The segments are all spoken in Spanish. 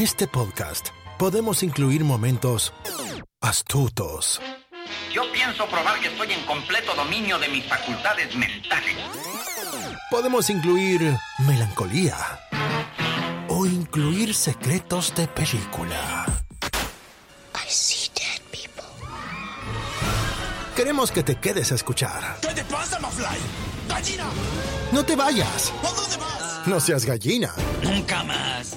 este podcast podemos incluir momentos astutos, Yo pienso probar que estoy en completo dominio de mis facultades mentales. podemos incluir melancolía o incluir secretos de película. I see dead people. Queremos que te quedes a escuchar. ¿Qué te pasa, Mafly? ¡Gallina! No te vayas, ¿A dónde vas? no seas gallina. Nunca más.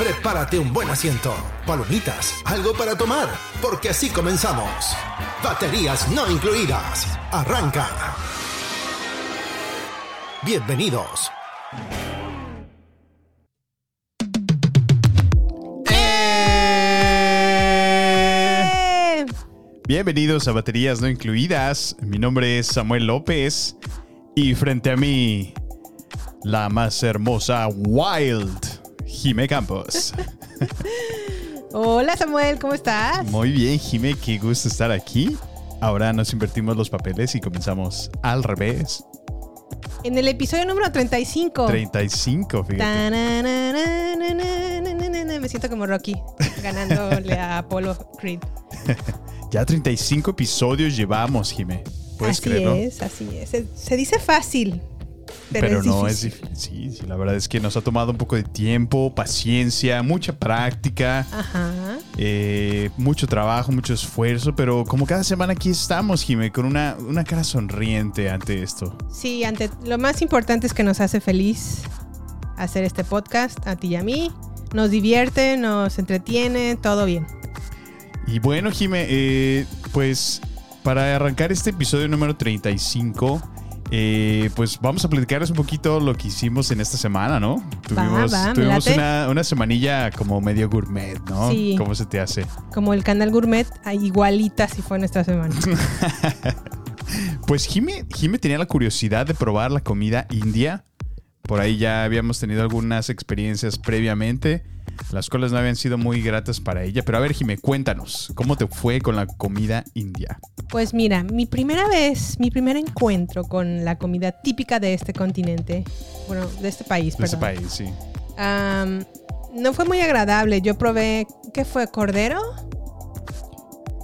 Prepárate un buen asiento, palomitas, algo para tomar, porque así comenzamos. Baterías no incluidas. Arranca. Bienvenidos. ¡Eh! Bienvenidos a Baterías No Incluidas. Mi nombre es Samuel López y frente a mí la más hermosa Wild Jime Campos. Hola Samuel, ¿cómo estás? Muy bien, Jime, qué gusto estar aquí. Ahora nos invertimos los papeles y comenzamos al revés. En el episodio número 35. 35, fíjate. Me siento como Rocky, ganándole a Apollo Creed. Ya 35 episodios llevamos, Jime. ¿Puedes así creerlo? es, así es. Se, se dice fácil, pero, Pero, es no es difícil. Sí, sí, la verdad es que nos ha tomado un poco de tiempo, paciencia, mucha práctica. Ajá. Eh, mucho trabajo, mucho esfuerzo, pero como cada semana aquí estamos, Jime, con una, una cara sonriente ante esto. Sí, ante, lo más importante es que nos hace feliz hacer este podcast, a ti y a mí. Nos divierte, nos entretiene, todo bien. Y bueno, Jime, eh, pues para arrancar este episodio número 35, eh, pues vamos a platicarles un poquito lo que hicimos en esta semana, ¿no? Tuvimos, va, una, una semanilla como medio gourmet, ¿no? Sí. ¿Cómo se te hace? Como el canal Gourmet, ah, igualita si fue nuestra semana. Pues Jime, Jime tenía la curiosidad de probar la comida india. Por ahí ya habíamos tenido algunas experiencias previamente, las cuales no habían sido muy gratas para ella. Pero a ver, Jime, cuéntanos, ¿cómo te fue con la comida india? Pues mira, mi primera vez, mi primer encuentro con la comida típica de este continente, bueno, de este país, De perdón, país, sí. no fue muy agradable. Yo probé, ¿qué fue? ¿Cordero?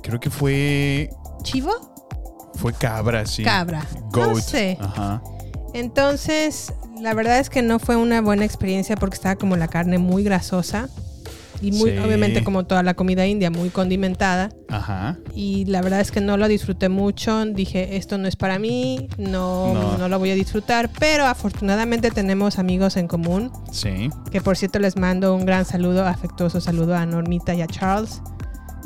Creo que fue, ¿Chivo? fue cabra, sí. Cabra. Goat. No sé. Ajá. Entonces, la verdad es que no fue una buena experiencia porque estaba como la carne muy grasosa y muy, Sí. obviamente como toda la comida india, muy condimentada. Ajá. Y la verdad es que no lo disfruté mucho. Dije, esto no es para mí, no, No. no. lo voy a disfrutar. Pero afortunadamente tenemos amigos en común. Sí. Que por cierto les mando un gran saludo, afectuoso saludo a Normita y a Charles.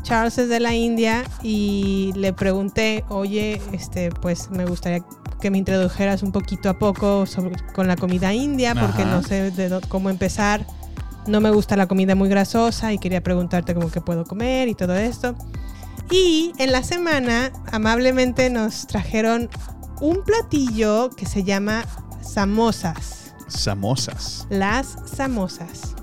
Charles es de la India y le pregunté, oye, este, pues me gustaría que me introdujeras un poquito a poco sobre, con la comida india, porque Ajá. no sé de cómo empezar. No me gusta la comida muy grasosa y quería preguntarte cómo que puedo comer y todo esto. Y en la semana, amablemente nos trajeron un platillo que se llama samosas. Samosas. Las samosas.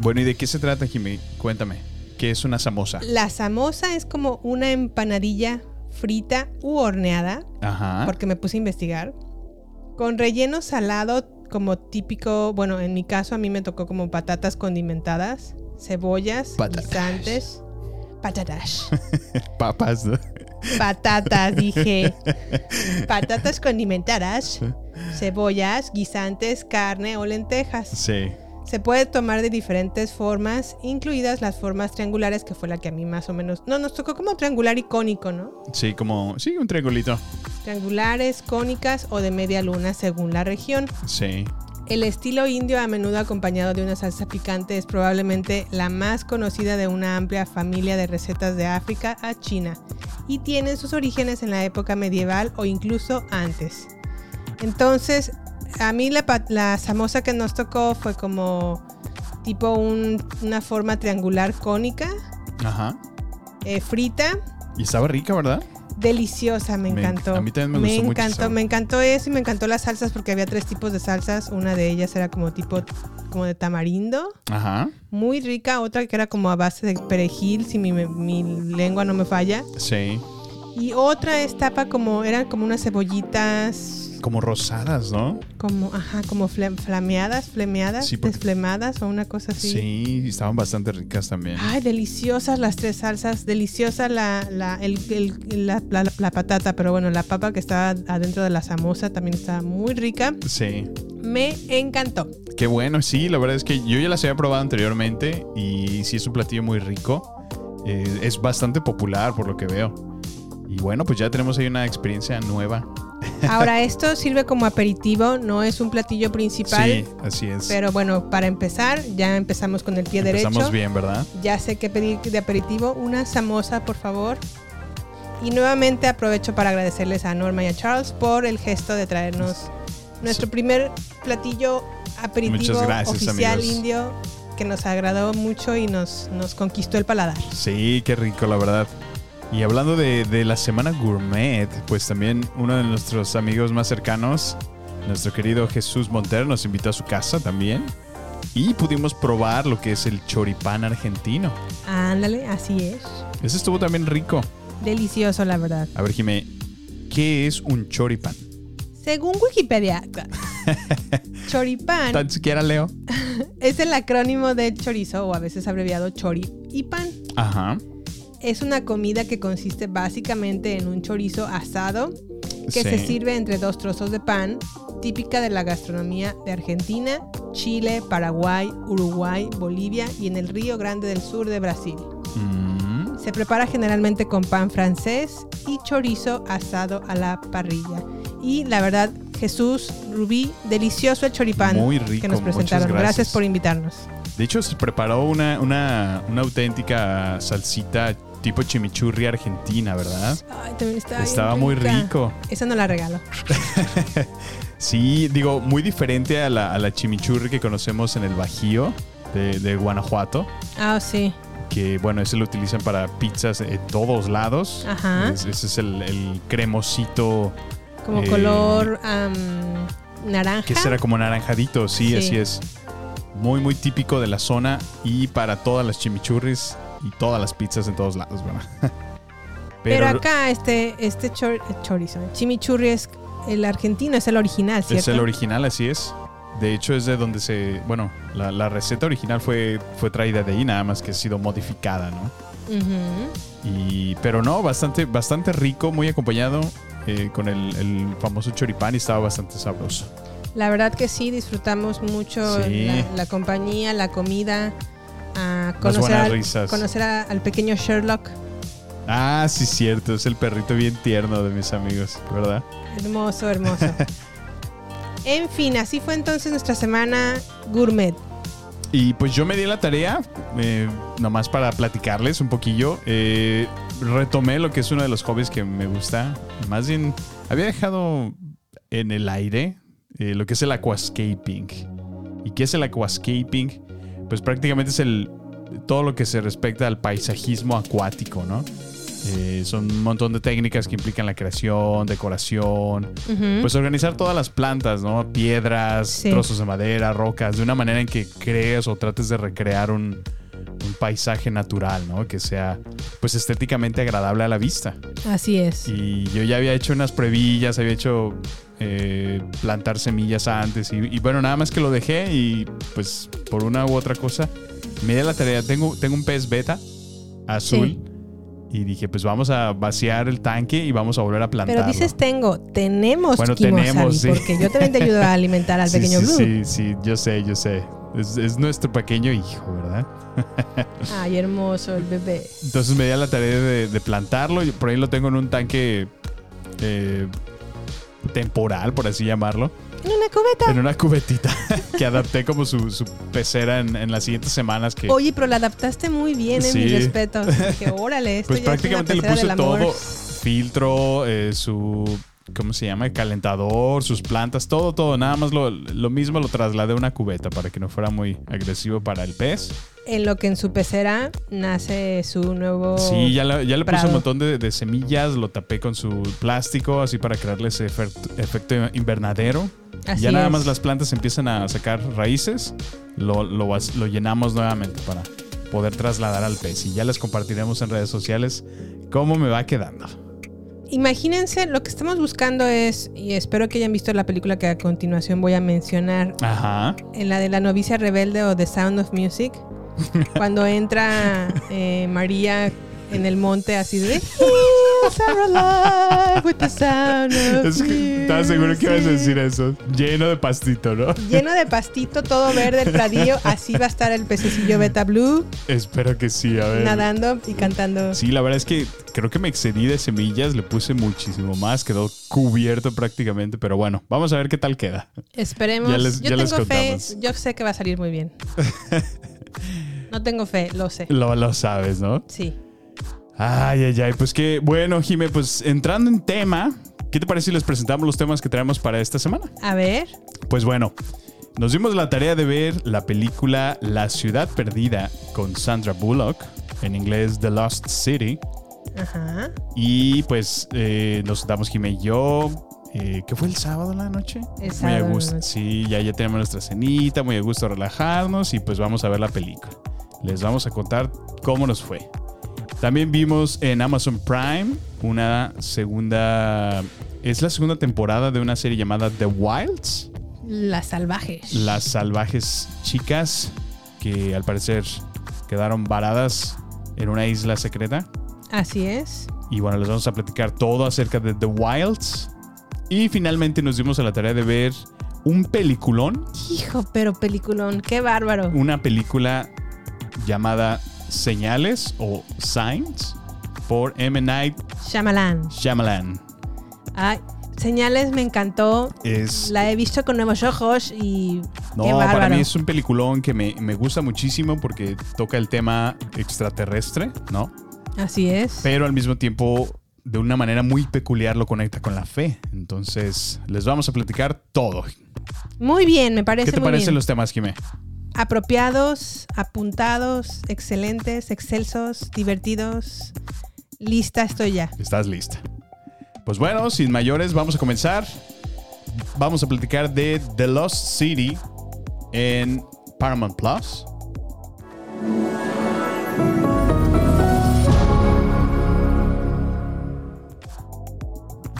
Bueno, ¿y de qué se trata, Jime? Cuéntame. ¿Qué es una samosa? La samosa es como una empanadilla frita u horneada, Ajá. porque me puse a investigar, con relleno salado como típico, bueno, en mi caso a mí me tocó como patatas condimentadas, cebollas, Patatas. guisantes, patatas, Papas, ¿no? patatas, dije, patatas condimentadas, cebollas, guisantes, carne o lentejas. Sí. Se puede tomar de diferentes formas, incluidas las formas triangulares, que fue la que a mí más o menos... No, nos tocó como triangular y cónico, ¿no? Sí, como. Sí, un triangulito. Triangulares, cónicas o de media luna según la región. Sí. El estilo indio a menudo acompañado de una salsa picante es probablemente la más conocida de una amplia familia de recetas de África a China y tienen sus orígenes en la época medieval o incluso antes. Entonces, a mí la, la samosa que nos tocó fue como tipo un- una forma triangular cónica, Ajá. eh, frita. Y estaba rica, ¿verdad? Deliciosa, me Me- encantó. a mí también me gustó mucho encantó, esa. me encantó eso y me encantó las salsas porque había tres tipos de salsas. Una de ellas era como tipo como de tamarindo, Ajá. muy rica. Otra que era como a base de perejil, si mi, mi lengua no me falla. Sí. Y otra estaba como, eran como unas cebollitas Como rosadas, ¿no? como, ajá, como flameadas, flemeadas, Sí, porque- desflemadas o una cosa así. Sí, estaban bastante ricas también. Ay, deliciosas las tres salsas, deliciosa la, la, el- el- la, la- la patata, pero bueno, la papa que estaba adentro de la samosa también estaba muy rica. Sí. Me encantó. Qué bueno, sí, la verdad es que yo ya las había probado anteriormente y sí es un platillo muy rico. Eh, es bastante popular por lo que veo. Y bueno, pues ya tenemos ahí una experiencia nueva. Ahora, esto sirve como aperitivo, no es un platillo principal. Sí, así es. Pero bueno, para empezar, ya empezamos con el pie Empezamos derecho. bien, ¿verdad? Ya sé qué pedir de aperitivo. Una samosa, por favor. Y nuevamente aprovecho para agradecerles a Norma y a Charles por el gesto de traernos nuestro primer platillo aperitivo gracias, oficial amigos. indio que nos agradó mucho y nos, nos conquistó el paladar. Sí, qué rico, la verdad. Y hablando de, de la semana gourmet, pues también uno de nuestros amigos más cercanos, nuestro querido Jesús Montero, nos invitó a su casa también. Y pudimos probar lo que es el choripán argentino. Ándale, así es. Ese estuvo también rico. Delicioso, la verdad. A ver, Jimé, ¿qué es un choripán? Según Wikipedia, choripán Tan siquiera leo. es el acrónimo de chorizo o a veces abreviado chori y pan. Ajá. Es una comida que consiste básicamente en un chorizo asado que se sirve entre dos trozos de pan, típica de la gastronomía de Argentina, Chile, Paraguay, Uruguay, Bolivia y en el Río Grande del Sur de Brasil. Mm, Se prepara generalmente con pan francés y chorizo asado a la parrilla. Y la verdad, Jesús, Rubí, delicioso el choripán Muy rico, que nos presentaron. gracias. gracias por invitarnos. De hecho, se preparó una, una, una auténtica salsita tipo chimichurri argentina, ¿verdad? Ay, también estaba, Estaba muy rica. rico. Esa no la regalo. Sí, digo, muy diferente a la, a la chimichurri que conocemos en el Bajío de, de Guanajuato. Ah, sí. Que bueno, ese lo utilizan para pizzas en todos lados. Ajá. Es- ese es el, el cremosito Como Eh, color naranja. que será como naranjadito. Sí, Sí. así es. Muy, muy típico de la zona y para todas las chimichurris y todas las pizzas en todos lados, ¿verdad? Pero, acá este, este chor- chorizo, chimichurri es el argentino, es el original, ¿cierto? Es el original, así es. De hecho, es de donde se. Bueno, la, la receta original fue, fue traída de ahí, nada más que ha sido modificada, ¿no? Y, pero no, bastante, bastante rico, muy acompañado eh, con el, el famoso choripán y estaba bastante sabroso. La verdad que sí, disfrutamos mucho Sí. la, la compañía, la comida, a conocer, al, conocer a- al pequeño Sherlock. Ah, sí, cierto, es el perrito bien tierno de mis amigos, ¿verdad? Hermoso, hermoso. en fin, así fue entonces nuestra semana gourmet. Y pues yo me di la tarea, eh, nomás para platicarles un poquillo. eh, retomé lo que es uno de los hobbies que me gusta. Más bien, había dejado en el aire eh, lo que es el aquascaping. ¿Y qué es el aquascaping? Pues prácticamente es el todo lo que se respecta al paisajismo acuático, ¿no? Eh, son un montón de técnicas que implican la creación, decoración, pues organizar todas las plantas, ¿no? Piedras, Sí. trozos de madera, rocas, de una manera en que crees o trates de recrear un, un paisaje natural, ¿no? Que sea pues estéticamente agradable a la vista. Así es. Y yo ya había hecho unas pruebillas, había hecho eh, plantar semillas antes y, y bueno, nada más que lo dejé y pues por una u otra cosa me di la tarea. Tengo, tengo un pez beta azul. Sí. Y dije, pues vamos a vaciar el tanque y vamos a volver a plantarlo. Pero dices tengo, tenemos Bueno, tenemos, sí. porque yo también te ayudo a alimentar al Sí, pequeño Blue. Sí, sí, yo sé, yo sé. Es, es nuestro pequeño hijo, ¿verdad? Ay, hermoso el bebé. Entonces me di a la tarea de, de plantarlo. y Por ahí lo tengo en un tanque eh, temporal, por así llamarlo. En una cubeta. En una cubetita que adapté como su, su pecera en, en las siguientes semanas. Que, Oye, pero la adaptaste muy bien, en Sí. mi respeto. Dije, órale, esto pues prácticamente le puse todo. Filtro, eh, su, ¿cómo se llama? El calentador, sus plantas, todo, todo. Nada más lo, lo mismo lo trasladé a una cubeta para que no fuera muy agresivo para el pez. En lo que en su pecera nace su nuevo. Sí, ya, le- ya le puse un montón de, de semillas, lo tapé con su plástico, así para crearle ese efecto, invernadero. Así ya nada es. más las plantas empiezan a sacar raíces, lo, lo, lo llenamos nuevamente para poder trasladar al pez. Y ya les compartiremos en redes sociales cómo me va quedando. Imagínense, lo que estamos buscando es, y espero que hayan visto la película que a continuación voy a mencionar, Ajá. en la de la novicia rebelde o The Sound of Music, cuando entra eh, María en el monte así de "Hills are alive with the sound of Es que estaba seguro que ibas a decir eso. Lleno de pastito, ¿no? Lleno de pastito, todo verde, el pradillo, así va a estar el pececillo Beta Blue Espero que sí, a ver. nadando y cantando. Sí, la verdad es que creo que me excedí de semillas, le puse muchísimo más, quedó cubierto prácticamente, pero bueno, vamos a ver qué tal queda. Esperemos. Ya les- yo ya tengo fe, yo sé que va a salir muy bien. No tengo fe, lo sé. Lo, lo sabes, ¿no? Sí. Ay, ay, ay, pues que bueno, Jime, pues entrando en tema, ¿qué te parece si les presentamos los temas que traemos para esta semana? A ver, Pues bueno, nos dimos la tarea de ver la película La ciudad perdida con Sandra Bullock, en inglés The Lost City. ajá. Y pues eh, nos sentamos Jime y yo. Eh, ¿Qué fue el sábado en la noche? El muy a gusto. Sí, ya, ya tenemos nuestra cenita, muy a gusto relajarnos y pues vamos a ver la película. Les vamos a contar cómo nos fue. También vimos en Amazon Prime una segunda. Es la segunda temporada de una serie llamada The Wilds. Las salvajes. Las salvajes chicas que al parecer quedaron varadas en una isla secreta. Así es. Y bueno, les vamos a platicar todo acerca de The Wilds. Y finalmente nos dimos a la tarea de ver un peliculón, Hijo, pero peliculón, qué bárbaro. una película llamada Señales o Signs por M. Night Shyamalan. Shyamalan. Ay, señales me encantó. Es, La he visto con nuevos ojos y no, qué para mí es un peliculón que me, me gusta muchísimo porque toca el tema extraterrestre, ¿no? Así es. Pero al mismo tiempo, de una manera muy peculiar, lo conecta con la fe. Entonces, les vamos a platicar todo. Muy bien, me parece ¿Qué te muy parecen bien. los temas, Jimé? Apropiados, apuntados, excelentes, excelsos, divertidos. Lista estoy ya. Estás lista. Pues bueno, sin mayores, vamos a comenzar. Vamos a platicar de The Lost City en Paramount Plus.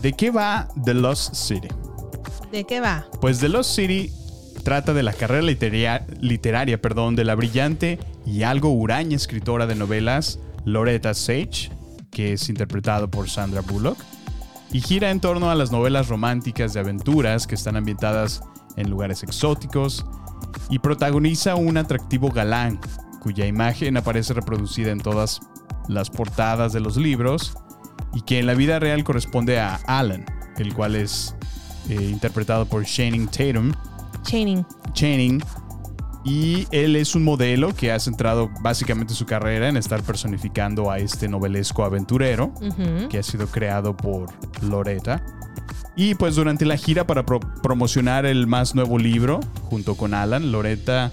¿De qué va The Lost City? ¿De qué va? Pues The Lost City trata de la carrera literaria, perdón, de la brillante y algo huraña escritora de novelas Loretta Sage, que es interpretado por Sandra Bullock, y gira en torno a las novelas románticas de aventuras que están ambientadas en lugares exóticos y protagoniza un atractivo galán cuya imagen aparece reproducida en todas las portadas de los libros y que en la vida real corresponde a Alan, el cual es eh, interpretado por Channing Tatum. Chaining. Channing. Y él es un modelo que ha centrado básicamente su carrera en estar personificando a este novelesco aventurero que ha sido creado por Loretta. Y pues durante la gira para pro- promocionar el más nuevo libro, junto con Alan, Loretta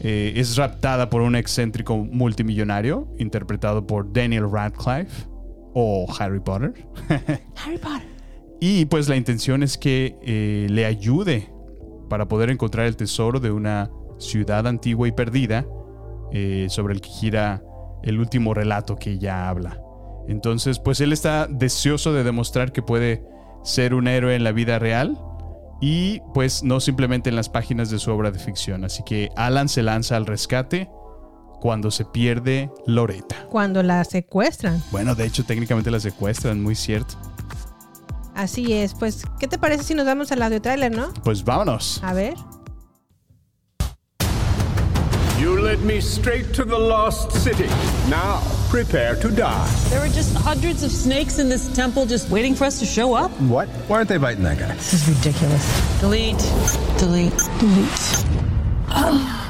eh, es raptada por un excéntrico multimillonario, interpretado por Daniel Radcliffe o Harry Potter. Harry Potter. Y pues la intención es que eh, le ayude para poder encontrar el tesoro de una ciudad antigua y perdida eh, sobre el que gira el último relato que ella habla. Entonces, pues él está deseoso de demostrar que puede ser un héroe en la vida real y pues no simplemente en las páginas de su obra de ficción. Así que Alan se lanza al rescate cuando se pierde Loretta. Cuando la secuestran. Bueno, de hecho técnicamente la secuestran, muy cierto. Así es. Pues, ¿qué te parece si nos vamos al audio trailer, no? Pues vámonos. A ver. You led me straight to the lost city. Now, prepare to die. There were just hundreds of snakes in this temple just waiting for us to show up. What? Why aren't they biting that guy? This is ridiculous. Delete. Delete. Delete.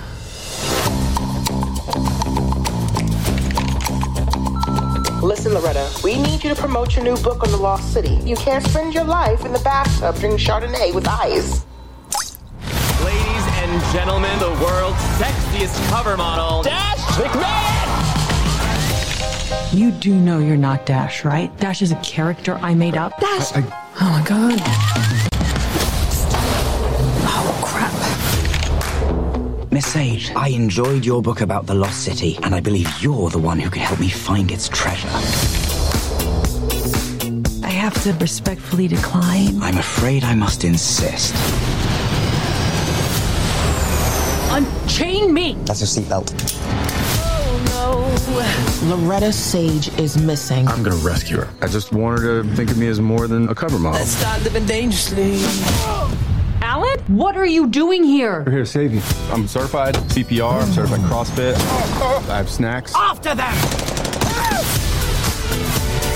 Listen Loretta. We need you to promote your new book on the Lost City. You can't spend your life in the bathtub drinking Chardonnay with ice. Ladies and gentlemen, the world's sexiest cover model, Dash McMahon! You do know you're not Dash, right? Dash is a character I made up. Dash! Oh my god. Oh crap. Miss Sage, I enjoyed your book about the Lost City, and I believe you're the one who can help me find its treasure. I have to respectfully decline. I'm afraid I must insist. Unchain me! That's your seatbelt. Oh, Loretta Sage is missing. I'm gonna rescue her. I just want her to think of me as more than a cover model. start living dangerously. Alan? What are you doing here? We're here to save you. I'm certified CPR, I'm certified CrossFit. I have snacks. After them!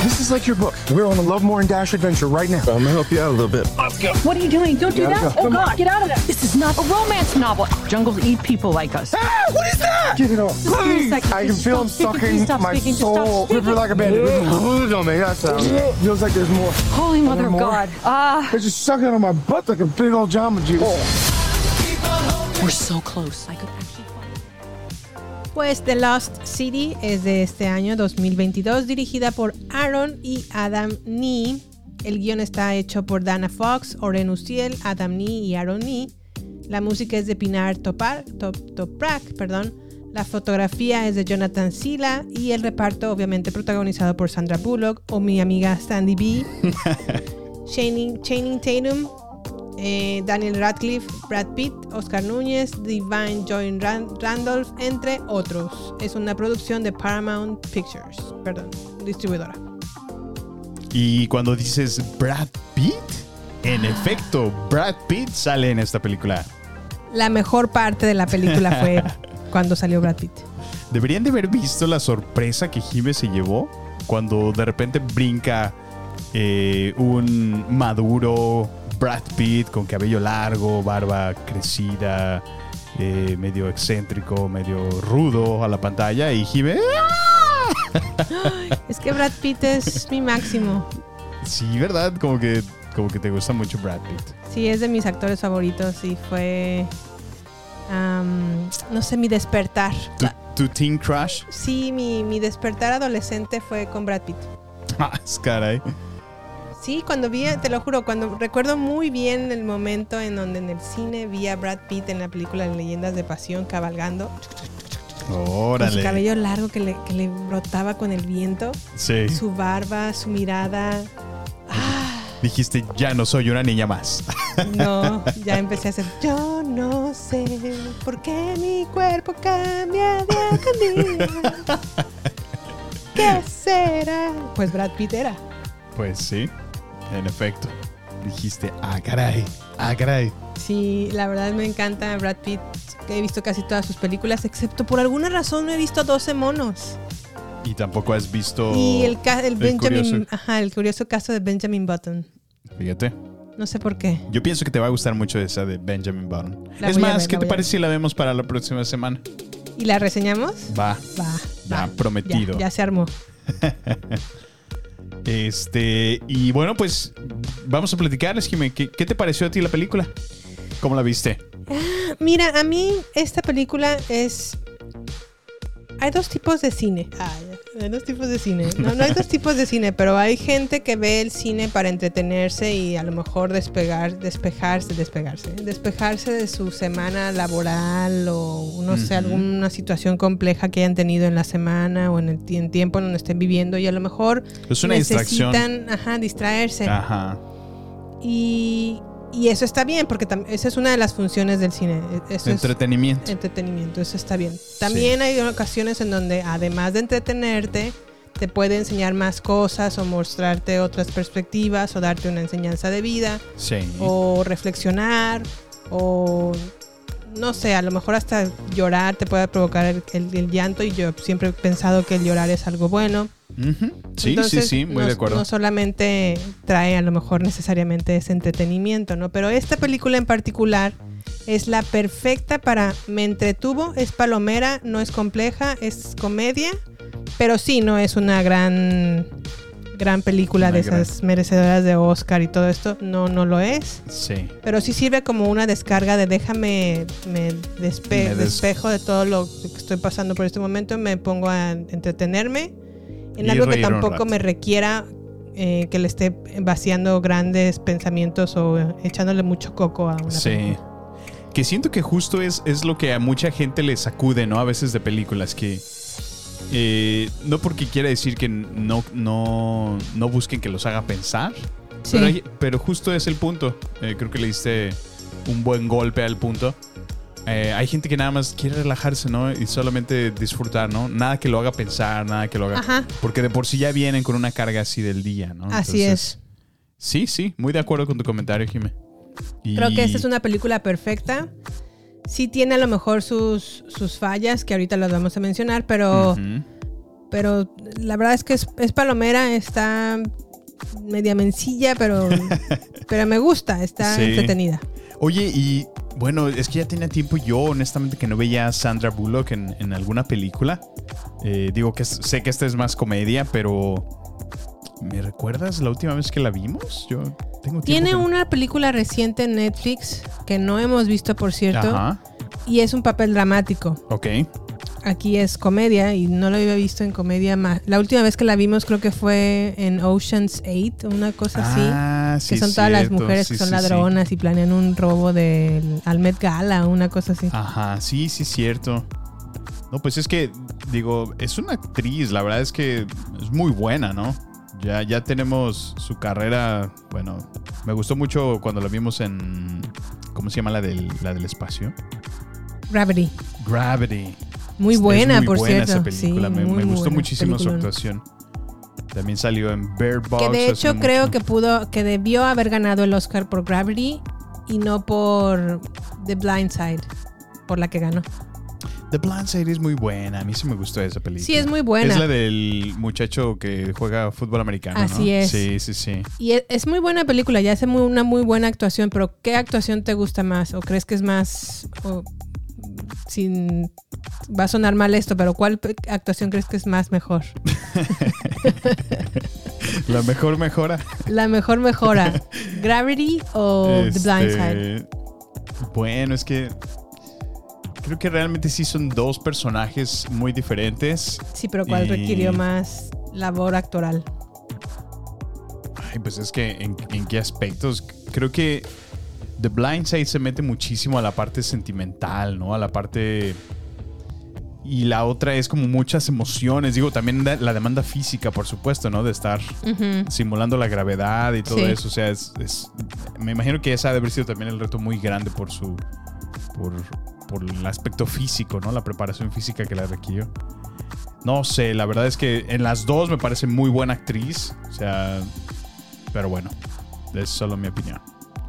This is like your book. We're on a Love More and Dash adventure right now. I'm gonna help you out a little bit. Let's go. What are you doing? Don't do that. go. Oh Come god, on. get out of there. This is not a romance novel. Jungles eat people like us. Ah, what is that? Get it off. Just give me a second. I can Just feel him sucking stop my speaking. Just stop soul. speaking. Ripper like a bandit. Hold on me. That sounds. Feels like there's more. Holy mother of? God. Ah, They're just sucking on my butt like a big old Jamba Juice. we're so close. I could actually find Pues The Lost City es de este año 2022, dirigida por Aaron y Adam Nee. El guion está hecho por Dana Fox, Oren Uziel, Adam Nee y Aaron Nee. La música es de Pinar Topar, Top- Toprak, perdón. La fotografía es de Jonathan Sila y el reparto obviamente protagonizado por Sandra Bullock o mi amiga Sandy B. Channing, Channing Tatum, eh, Daniel Radcliffe, Brad Pitt, Oscar Núñez, Divine Joy Ran- Randolph, entre otros. Es una producción de Paramount Pictures, perdón, distribuidora. Y cuando dices Brad Pitt, en efecto, Brad Pitt sale en esta película. La mejor parte de la película fue cuando salió Brad Pitt. Deberían de haber visto la sorpresa que Jime se llevó cuando de repente brinca eh, un maduro Brad Pitt con cabello largo, barba crecida, eh, medio excéntrico, medio rudo a la pantalla y Jime... Es que Brad Pitt es mi máximo. Sí, ¿verdad? Como que, como que te gusta mucho Brad Pitt. Sí, es de mis actores favoritos y fue, no sé, mi despertar. ¿Tu, tu teen crush? Sí, mi, mi despertar adolescente fue con Brad Pitt. Ah, caray. Sí, cuando vi, te lo juro, cuando recuerdo muy bien el momento en donde en el cine vi a Brad Pitt en la película Leyendas de Pasión cabalgando, con su Órale. cabello largo que le, que le brotaba con el viento, Sí. su barba, su mirada. Dijiste, ya no soy una niña más. No, ya empecé a hacer, yo no sé por qué mi cuerpo cambia día con día. ¿Qué será? Pues Brad Pitt era. Pues sí, en efecto. Dijiste, ah, caray, ah, caray. Sí, la verdad me encanta Brad Pitt. He visto casi todas sus películas, excepto por alguna razón no he visto 12 monos. Y tampoco has visto. y el, Benjamin, curioso- ajá, el curioso caso de Benjamin Button. Fíjate. No sé por qué. Yo pienso que te va a gustar mucho esa de Benjamin Button. La es más, ver, ¿qué te parece si la vemos para la próxima semana? ¿Y la reseñamos? Va, Va. ya, va. prometido. Ya, ya se armó. Este, y bueno, pues vamos a platicarles, Jimé. ¿Qué, qué te pareció a ti la película? ¿Cómo la viste? Mira, a mí esta película es. Hay dos tipos de cine. Ah, ya. Hay dos tipos de cine. No, no hay dos tipos de cine, pero hay gente que ve el cine para entretenerse y a lo mejor despegar, despejarse, despegarse, despejarse de su semana laboral o no sé, alguna situación compleja que hayan tenido en la semana o en el en tiempo en donde estén viviendo y a lo mejor Es una distracción. necesitan, ajá, distraerse. Ajá. Y, y eso está bien, porque esa es una de las funciones del cine. e- es Entretenimiento. entretenimiento, eso está bien. También hay ocasiones en donde, además de entretenerte, te puede enseñar más cosas o mostrarte otras perspectivas o darte una enseñanza de vida Sí. o reflexionar o no sé, a lo mejor hasta llorar te puede provocar el, el- el llanto y yo siempre he pensado que el llorar es algo bueno. Sí, Entonces, sí, sí, muy no, de acuerdo. No solamente trae a lo mejor necesariamente ese entretenimiento, ¿no? Pero esta película en particular es la perfecta para me entretuvo, es palomera, no es compleja, es comedia, pero sí, no es una gran gran película Una de gran- esas merecedoras de Oscar y todo esto. No, no lo es. Sí. Pero sí sirve como una descarga de déjame, me, despe- Me des- despejo de todo lo que estoy pasando por este momento, me pongo a entretenerme en algo que tampoco me requiera eh, que le esté vaciando grandes pensamientos o echándole mucho coco a una Sí. película. Que siento que justo es, es lo que a mucha gente le sacude, ¿no? A veces de películas que... eh, no porque quiera decir que no, no, no busquen que los haga pensar, Sí. pero, hay- pero justo es el punto. Eh, creo que le diste un buen golpe al punto. Eh, hay gente que nada más quiere relajarse, ¿no? Y solamente disfrutar, ¿no? Nada que lo haga pensar, nada que lo haga... Ajá. Porque de por sí ya vienen con una carga así del día, ¿no? Así es. Sí, sí, muy de acuerdo con tu comentario, Jimé. Y- Creo que esta es una película perfecta. Sí tiene a lo mejor sus, sus fallas, que ahorita las vamos a mencionar, pero, pero la verdad es que es, es palomera, está media mencilla, pero, pero me gusta, está Sí. entretenida. Oye, y bueno, es que ya tenía tiempo yo, honestamente, que no veía a Sandra Bullock en, en alguna película. Eh, digo que sé que esta es más comedia, pero ¿me recuerdas la última vez que la vimos? Yo tengo tiempo Tiene que una película reciente en Netflix que no hemos visto, por cierto, Ajá, y es un papel dramático. ok. Aquí es comedia y no lo había visto en comedia más. La última vez que la vimos creo que fue en Ocean's 8, una cosa así. Ah, sí, que son todas las mujeres Sí, que son sí, ladronas y planean un robo del al Met Gala, una cosa así. Ajá, sí, sí, cierto. No, pues es que, digo, es una actriz, la verdad es que es muy buena, ¿no? Ya, ya tenemos su carrera, bueno, me gustó mucho cuando la vimos en, ¿cómo se llama la del, la del espacio? Gravity. Gravity. Muy Es- es buena, muy por buena cierto. esa película, Sí, me, gustó buena muchísimo su actuación. También salió en Bear Box. Que de hecho creo mucho. que pudo, que debió haber ganado el Oscar por Gravity y no por The Blind Side, por la que ganó. The Blind Side es muy buena, a mí sí me gustó esa película. Sí, es muy buena. Es la del muchacho que juega fútbol americano, Así ¿no? es. Sí, sí, sí. Y es, es muy buena película, ya hace muy, una muy buena actuación, pero ¿qué actuación te gusta más? ¿O crees que es más... o, sin, va a sonar mal esto, pero ¿cuál actuación crees que es más mejor? La mejor mejora. La mejor mejora, Gravity o The Blind Este, Side. Bueno, es que creo que realmente sí son dos personajes muy diferentes. Sí, pero ¿cuál y- requirió más labor actoral? Ay, pues es que en, en qué aspectos. Creo que The Blind Side se mete muchísimo a la parte sentimental, ¿no? A la parte. Y la otra es como muchas emociones. Digo, también la demanda física, por supuesto, ¿no? De estar Ujú. simulando la gravedad y todo Sí. eso. O sea, es, es- me imagino que esa ha de haber sido también el reto muy grande por su. por, por el aspecto físico, ¿no? La preparación física que la requirió. No sé, la verdad es que en las dos me parece muy buena actriz. O sea. Pero bueno, es solo mi opinión.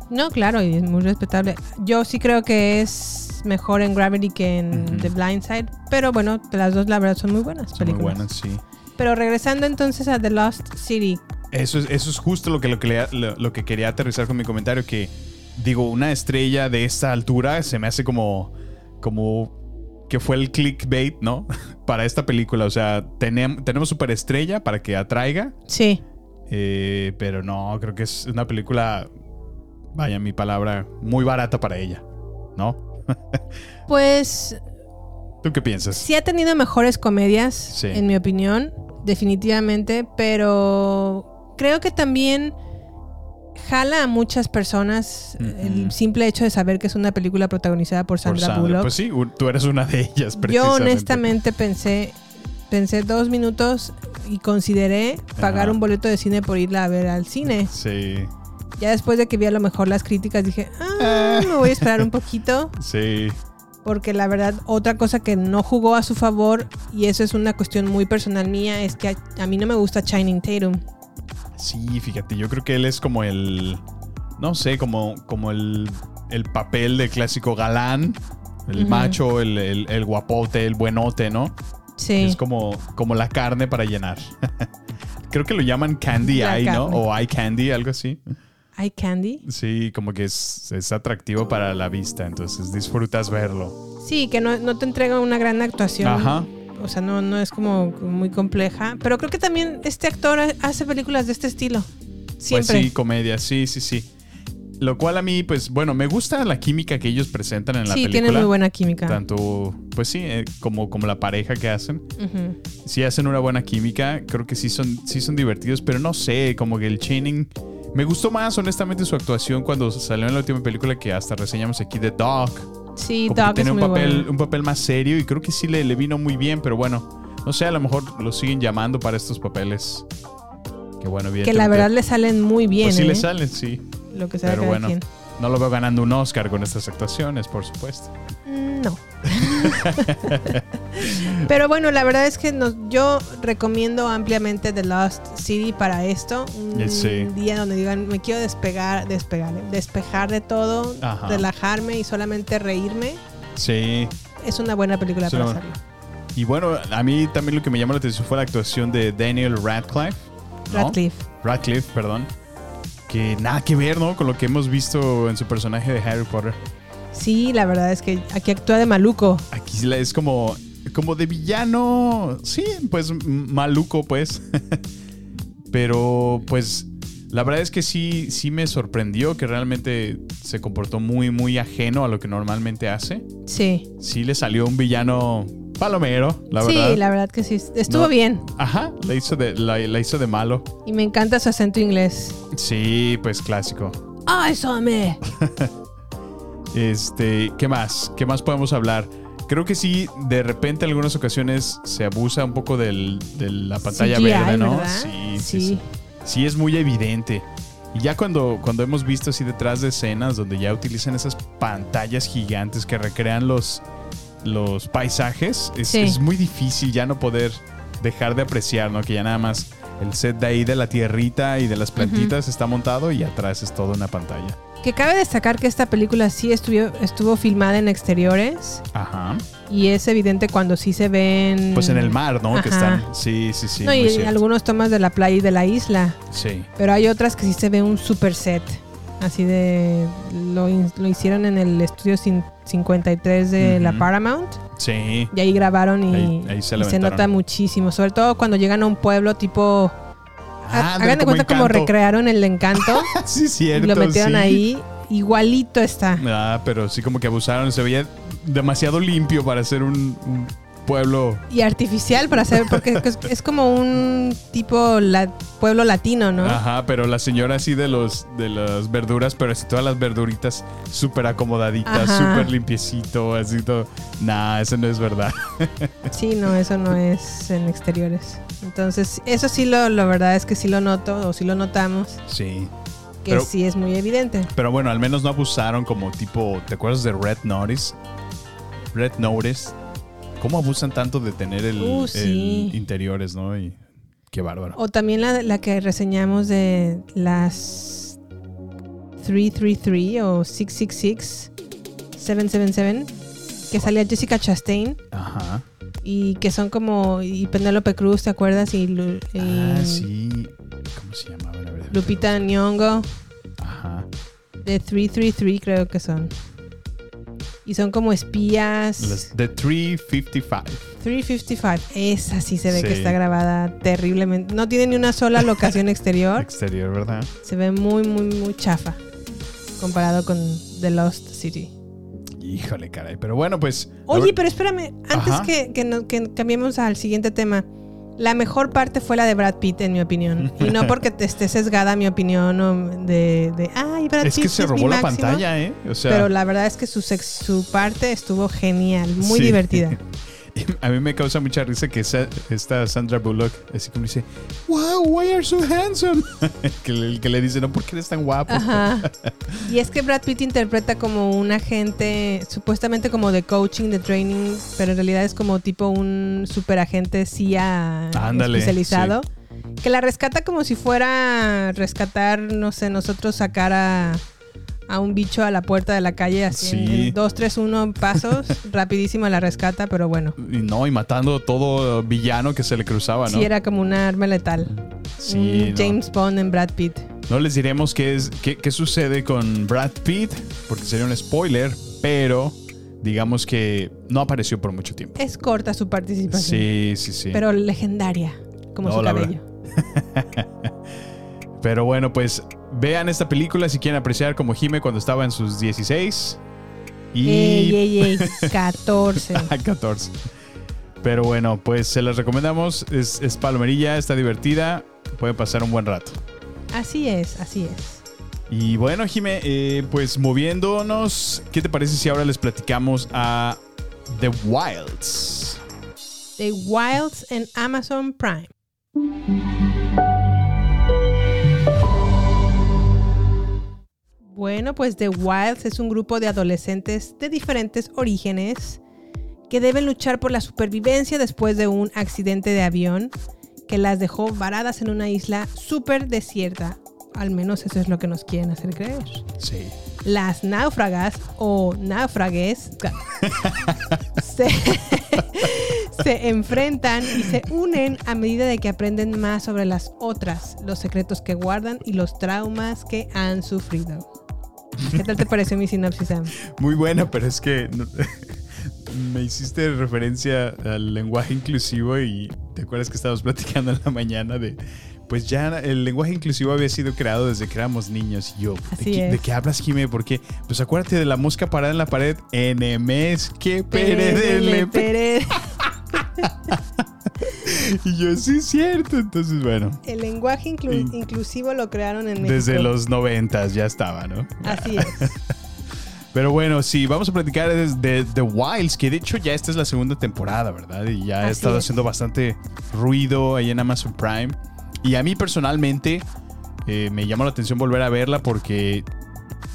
No, claro, y es muy respetable. Yo sí creo que es mejor en Gravity que en. The Blind Side, pero bueno, las dos la verdad son muy buenas Son muy películas. buenas, sí. Pero regresando entonces a The Lost City, Eso es, eso es justo lo que, lo, que lo- lo que quería aterrizar con mi comentario, que digo, una estrella de esta altura se me hace como, como que fue el clickbait, ¿no? para esta película. O sea, tenem- tenemos superestrella para que atraiga, sí. eh, pero no, creo que es una película, vaya mi palabra, muy barata para ella, ¿no? Pues ¿Tú qué piensas? sí ha tenido mejores comedias, Sí. en mi opinión, definitivamente, pero creo que también jala a muchas personas el simple hecho de saber que es una película protagonizada por Por Sandra Sandra. Bullock. Pues sí, tú eres una de ellas, Yo honestamente pensé, pensé dos minutos y consideré pagar Ajá. un boleto de cine por irla a ver al cine. Sí, Ya después de que vi a lo mejor las críticas dije, ah, me voy a esperar un poquito. sí. Porque la verdad, otra cosa que no jugó a su favor, y eso es una cuestión muy personal mía, es que a, a mí no me gusta Shining Tatum. Sí, fíjate, yo creo que él es como el. No sé, como, como el, el papel de clásico galán. El macho, el, el- el guapote, el buenote, ¿no? Sí. Es como, como la carne para llenar. creo que lo llaman candy La eye, ¿no? O eye candy, algo así. ¿Hay candy? Sí, como que es, es atractivo para la vista, entonces disfrutas verlo. Sí, que no, no te entrega una gran actuación. Ajá. o sea, no, no es como muy compleja. Pero creo que también este actor hace películas de este estilo. Siempre. Pues sí, comedia, sí, sí, sí. Lo cual a mí, pues bueno, me gusta la química que ellos presentan en la sí, película. tiene muy buena química. Tanto, pues sí, eh, como, como la pareja que hacen. Sí hacen una buena química. Creo que sí son, sí son divertidos, pero no sé, como que el Channing. Me gustó más, honestamente, su actuación cuando salió en la última película que hasta reseñamos aquí, The Dog. Sí, Como es tiene un papel, bueno. un papel más serio y creo que sí le, le vino muy bien, pero bueno, no sé, a lo mejor lo siguen llamando para estos papeles. Que bueno, Que la verdad le salen muy bien. Pues sí ¿eh? le salen, sí. Lo que sea Pero bueno, quien. no lo veo ganando un Oscar con estas actuaciones, por supuesto. Mm, No. Pero bueno, la verdad es que nos- yo recomiendo ampliamente The Lost City para esto. Un Eh, sí. día donde digan, me quiero despegar, despegar, despejar de todo, Ajá. relajarme y solamente reírme. Sí. Es una buena película para hacerlo. Y bueno, a mí también lo que me llamó la atención fue la actuación de Daniel Radcliffe. ¿no? Radcliffe. Radcliffe, perdón. Que nada que ver, ¿no? Con lo que hemos visto en su personaje de Harry Potter. Sí, la verdad es que aquí actúa de maluco. Aquí es como, como de villano. Sí, pues maluco, pues. Pero pues la verdad es que sí, sí me sorprendió que realmente se comportó muy, muy ajeno a lo que normalmente hace. Sí. Sí le salió un villano palomero, la verdad. sí, la verdad que sí. Estuvo No. bien. Ajá, la hizo de, la, la hizo de malo. Y me encanta su acento inglés. Sí, pues clásico. ¡Ay, me! Este, ¿qué más? ¿Qué más podemos hablar? Creo que sí, de repente en algunas ocasiones se abusa un poco del- de la pantalla CGI, verde, ¿no? Sí, sí, Sí. sí. Sí, es muy evidente. Y ya cuando, cuando hemos visto así detrás de escenas donde ya utilizan esas pantallas gigantes que recrean los, los paisajes, es, Sí. es muy difícil ya no poder dejar de apreciar, ¿no? Que ya nada más el set de ahí de la tierrita y de las plantitas está montado y atrás es toda una pantalla. Que cabe destacar que esta película sí estuvo, estuvo filmada en exteriores. Ajá. Y es evidente cuando sí se ven. Pues en el mar, ¿no? Que están. Sí, sí, sí. no, y cierto. algunos tomas de la playa y de la isla. Sí. Pero hay otras que sí se ve un super set. Así de. Lo, lo hicieron en el estudio cin- 53 de la Ujú. Paramount. Sí. Y ahí grabaron y, Ahí- ahí se y la se aventaron. nota muchísimo. Sobre todo cuando llegan a un pueblo tipo. Ah, ha- hagan de cuenta como recrearon el encanto. sí, cierto. y lo metieron sí. ahí. Igualito está. Ah, pero sí, como que abusaron. Se veía demasiado limpio para ser un, un pueblo. Y artificial para hacer. Porque es, es como un tipo la- pueblo latino, ¿no? Ajá, pero la señora así de los de las verduras, pero así todas las verduritas súper acomodaditas, súper limpiecito, así todo. Nah, eso no es verdad. Sí, no, eso no es en exteriores. Entonces, eso sí lo, la verdad es que sí lo noto, o sí lo notamos, sí. que Pero- sí es muy evidente. Pero bueno, al menos no abusaron como tipo, ¿te acuerdas de Red Notice? Red Notice. ¿Cómo abusan tanto de tener el, Uh, el interiores, no? Y qué bárbaro. O también la, la que reseñamos de las 333 o 666, 777, que salía Jessica Chastain Ajá. Y que son como, y Penélope Cruz, ¿te acuerdas? Y, Lu- y Ah, sí. ¿Cómo se llamaba? Lupita Nyong'o, Ajá. de 333 creo que son. Y son como espías. The 355. 355. Esa sí se ve que está grabada terriblemente. No tiene ni una sola locación exterior. Exterior, ¿verdad? Se ve muy, muy, muy chafa. Comparado con The Lost City. Híjole, caray. Pero bueno, pues. Oye, pero espérame. Antes Ajá. que, que, no- que cambiemos al siguiente tema. La mejor parte fue la de Brad Pitt, en mi opinión. Y no porque te esté sesgada mi opinión de, de ay, Brad Es Pitt que se es mi robó la máximo". pantalla, ¿eh? O sea. Pero la verdad es que su, sex- su parte estuvo genial, muy Sí. divertida. A mí me causa mucha risa que esa- esta Sandra Bullock así como dice, wow, why are you so handsome? que, le, que le dice, no, ¿por qué eres tan guapo? Ajá. Y es que Brad Pitt interpreta como un agente, supuestamente como de coaching, de training, pero en realidad es como tipo un superagente CIA Ándale, especializado. Que la rescata como si fuera rescatar, no sé, nosotros sacar a, a un bicho a la puerta de la calle así Sí. en dos, tres, uno pasos, rapidísimo la rescata, pero bueno. Y no, y matando todo villano que se le cruzaba, ¿no? Sí, era como una arma letal. Sí, no. James Bond en Brad Pitt. No les diremos qué, es, qué, qué sucede con Brad Pitt, porque sería un spoiler, pero digamos que no apareció por mucho tiempo. Es corta su participación. Sí, sí, sí. Pero legendaria, como No, su cabello. Pero bueno, pues vean esta película si quieren apreciar como Jime cuando estaba en sus 16. Y... Ey, ey, ey, 14. Ah, 14. Pero bueno, pues se las recomendamos. Es, es palomerilla, está divertida. Pueden pasar un buen rato. Así es, así es. Y bueno, Jime, eh, pues moviéndonos, ¿qué te parece si ahora les platicamos a The Wilds? The Wilds en Amazon Prime. Bueno, pues The Wilds es un grupo de adolescentes de diferentes orígenes que deben luchar por la supervivencia después de un accidente de avión que las dejó varadas en una isla súper desierta. Al menos eso es lo que nos quieren hacer creer. Sí. Las náufragas o náufragues se, se enfrentan y se unen a medida de que aprenden más sobre las otras, los secretos que guardan y los traumas que han sufrido. ¿Qué tal te pareció mi sinopsis, Sam? Muy buena, pero es que me hiciste referencia al lenguaje inclusivo y te acuerdas que estábamos platicando en la mañana de, pues ya el lenguaje inclusivo había sido creado desde que éramos niños y yo, ¿de, Así es. de qué hablas, Jime? Porque, pues acuérdate de la mosca parada en la pared, enemes que peredele, Pere- Y yo, sí es cierto. Entonces, bueno, El lenguaje inclu- In- inclusivo lo crearon en México. desde los noventas ya estaba, ¿no? Así es. Pero bueno, sí, vamos a platicar de, The Wilds, que de hecho ya esta es la segunda temporada, ¿verdad? Y ya ha estado es. haciendo bastante ruido ahí en Amazon Prime. Y a mí personalmente eh, me llamó la atención volver a verla porque...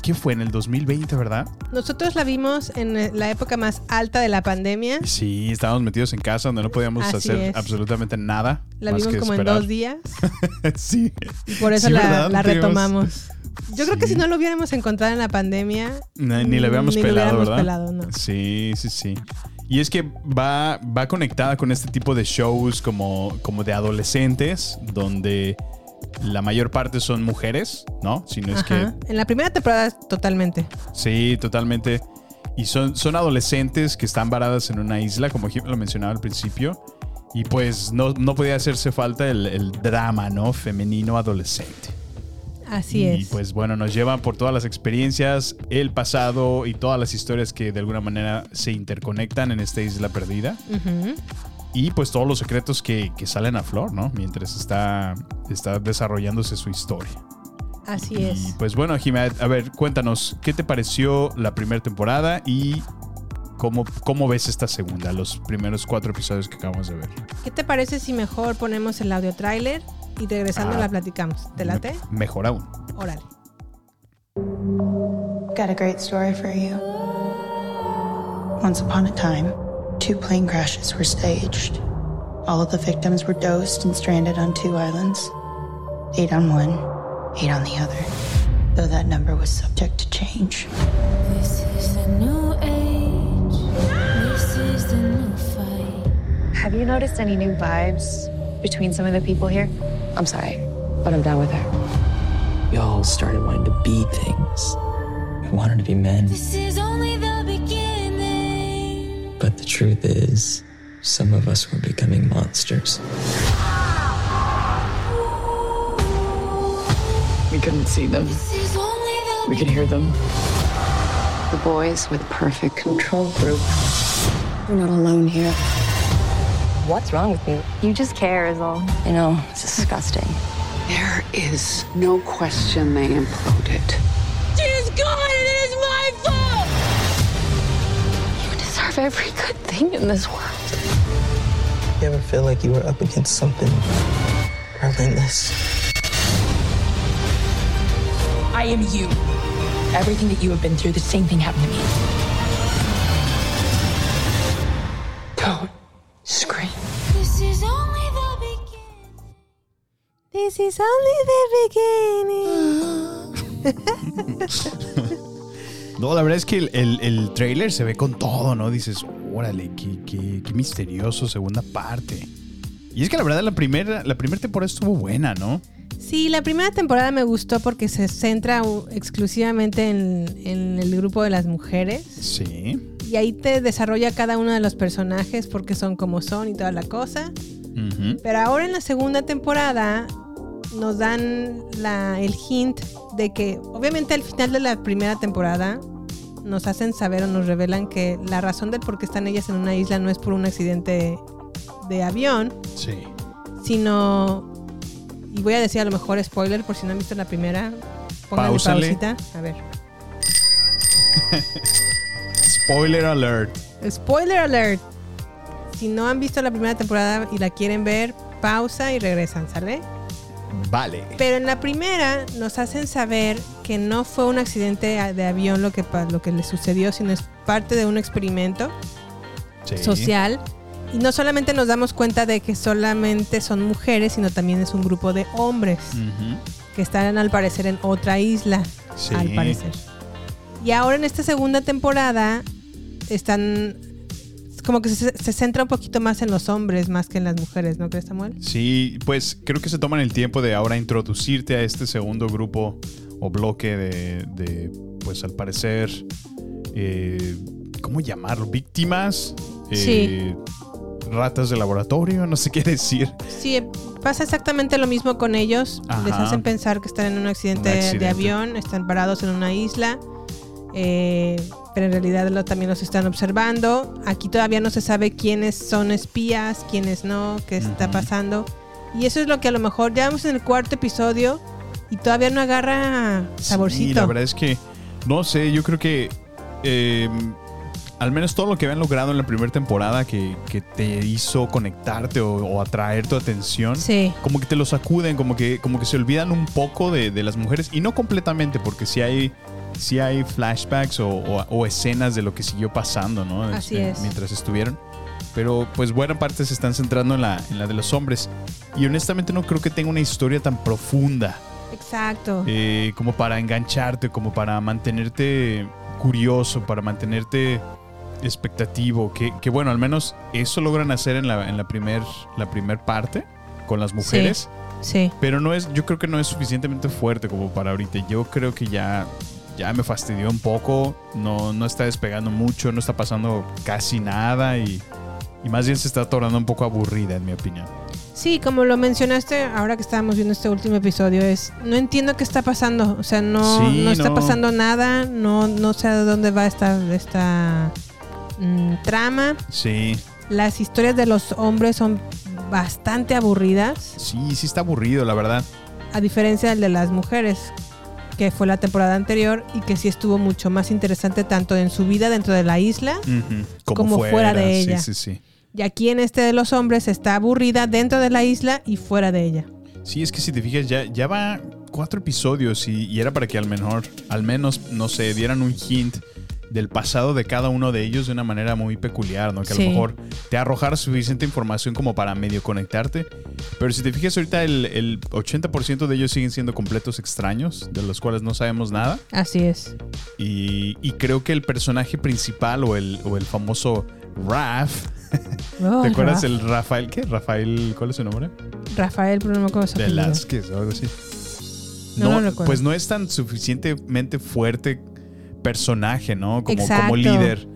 ¿Qué fue? En el 2020, ¿verdad? Nosotros la vimos en eh, la época más alta de la pandemia. Sí, estábamos metidos en casa donde no podíamos Así hacer es. absolutamente nada. La vimos como en esperar. dos días. sí. Y por eso Sí, la, retomamos. Yo creo que si no lo hubiéramos encontrado en la pandemia, Ni, ni la habíamos Ni lo pelado, hubiéramos ¿verdad? pelado, no. Sí, sí, sí. Y es que va, va conectada con este tipo de shows como, como de adolescentes, donde la mayor parte son mujeres, ¿no? Si no es Ajá. en la primera temporada totalmente. que. Sí, totalmente. Y son, son adolescentes que están varadas en una isla, como Jim lo mencionaba al principio. Y pues no, no podía hacerse falta el, el drama, ¿no? Femenino adolescente. Así y es. pues bueno, nos llevan por todas las experiencias, el pasado y todas las historias que de alguna manera se interconectan en esta isla perdida. Ujú. Y pues todos los secretos que, que salen a flor, ¿no? Mientras está, está desarrollándose su historia. Así Y es. pues bueno, Jimé, a ver, cuéntanos, ¿qué te pareció la primera temporada y cómo, cómo ves esta segunda, los primeros cuatro episodios que acabamos de ver? ¿Qué te parece si mejor ponemos el audio tráiler y regresando Ah. la platicamos? ¿Te late? Mejor aún. Órale. Got a great story for you. Once upon a time, two plane crashes were staged. All of the victims were dosed and stranded on two islands. Eight on one, eight on the other. Though that number was subject to change. This is the new age. This is the new fight. Have you noticed any new vibes between some of the people here? I'm sorry, but I'm done with her. Y'all started wanting to be things. We wanted to be men. This is only truth is, some of us were becoming monsters. We couldn't see them. This is only the We could hear them. The boys with perfect control group. We're not alone here. What's wrong with you? You just care, is all. You know, it's disgusting. There is no question they imploded. Every good thing in this world. You ever feel like you were up against something relentless? I am you. Everything that you have been through, the same thing happened to me. Don't scream. This is only the beginning. This is only the beginning. No, la verdad es que el, el, el trailer se ve con todo, ¿no? Dices, órale, qué, qué, qué misterioso, segunda parte. Y es que la verdad la primera, la primera temporada estuvo buena, ¿no? Sí, la primera temporada me gustó porque se centra exclusivamente en, en el grupo de las mujeres. Sí. Y ahí te desarrolla cada uno de los personajes porque son como son y toda la cosa. Pero ahora en la segunda temporada nos dan la, el hint de que, obviamente al final de la primera temporada, nos hacen saber o nos revelan que la razón del por qué están ellas en una isla no es por un accidente de avión, Sí. sino, y voy a decir a lo mejor spoiler por si no han visto la primera, pónganle pausita. A ver. Spoiler alert. Spoiler alert. Si no han visto la primera temporada y la quieren ver, pausa y regresan, ¿sale? Vale. Pero en la primera nos hacen saber que no fue un accidente de avión lo que, lo que le sucedió, sino es parte de un experimento Sí. social. Y no solamente nos damos cuenta de que solamente son mujeres, sino también es un grupo de hombres que están al parecer en otra isla, Sí. al parecer. Y ahora en esta segunda temporada están como que se, se centra un poquito más en los hombres más que en las mujeres, ¿no crees, Samuel? Sí, pues creo que se toman el tiempo de ahora introducirte a este segundo grupo o bloque de, de, pues al parecer, eh, ¿cómo llamarlo? Víctimas. eh, Ratas de laboratorio, no sé qué decir. Sí, pasa exactamente lo mismo con ellos. Ajá. Les hacen pensar que están en un accidente, Un accidente. de avión, están parados en una isla, eh, pero en realidad lo- también los están observando. Aquí todavía no se sabe quiénes son espías, quiénes no, qué está pasando. Y eso es lo que a lo mejor ya vamos en el cuarto episodio y todavía no agarra saborcito. Sí, la verdad es que, no sé, yo creo que eh, al menos todo lo que habían logrado en la primera temporada que, que te hizo conectarte o, o atraer tu atención, Sí. como que te lo sacuden, como que, como que se olvidan un poco de, de las mujeres y no completamente, porque sí hay, sí hay flashbacks o, o- o escenas de lo que siguió pasando, ¿no? Así Este, es. Mientras estuvieron. Pero pues buena parte se están centrando en la, en la de los hombres. Y honestamente no creo que tenga una historia tan profunda Exacto. eh, como para engancharte, como para mantenerte curioso, para mantenerte expectativo. Que, que bueno, al menos eso logran hacer en la, en la primer, la primer parte con las mujeres. Sí. Pero no es, yo creo que no es suficientemente fuerte como para ahorita. Yo creo que ya, ya me fastidió un poco. No, no está despegando mucho, no está pasando casi nada y, y más bien se está tornando un poco aburrida, en mi opinión. Sí, como lo mencionaste ahora que estábamos viendo este último episodio, es no entiendo qué está pasando. O sea, no, Sí, no está no. pasando nada, no, no sé a dónde va esta, esta mm, trama. Sí. Las historias de los hombres son bastante aburridas, Sí, sí está aburrido, la verdad. a diferencia del de las mujeres, que fue la temporada anterior y que sí estuvo mucho más interesante tanto en su vida dentro de la isla Como fuera de sí, ella. Sí, sí, y aquí en este de los hombres está aburrida dentro de la isla y fuera de ella. Sí, es que si te fijas, ya, ya va cuatro episodios y, y era para que al menor, al menos, no sé, dieran un hint del pasado de cada uno de ellos de una manera muy peculiar, ¿no? Que a Sí. lo mejor te arrojara suficiente información como para medio conectarte. Pero si te fijas ahorita, el, el 80% de ellos siguen siendo completos extraños, de los cuales no sabemos nada. Así es. Y, y creo que el personaje principal o el, o el famoso Raf, Oh, ¿te acuerdas el Rafael? ¿Qué? Rafael, ¿cuál es su nombre? Rafael, pero no me acuerdo su. Velázquez o algo así. No pues no es tan suficientemente fuerte personaje, ¿no? Como, Exacto. como líder.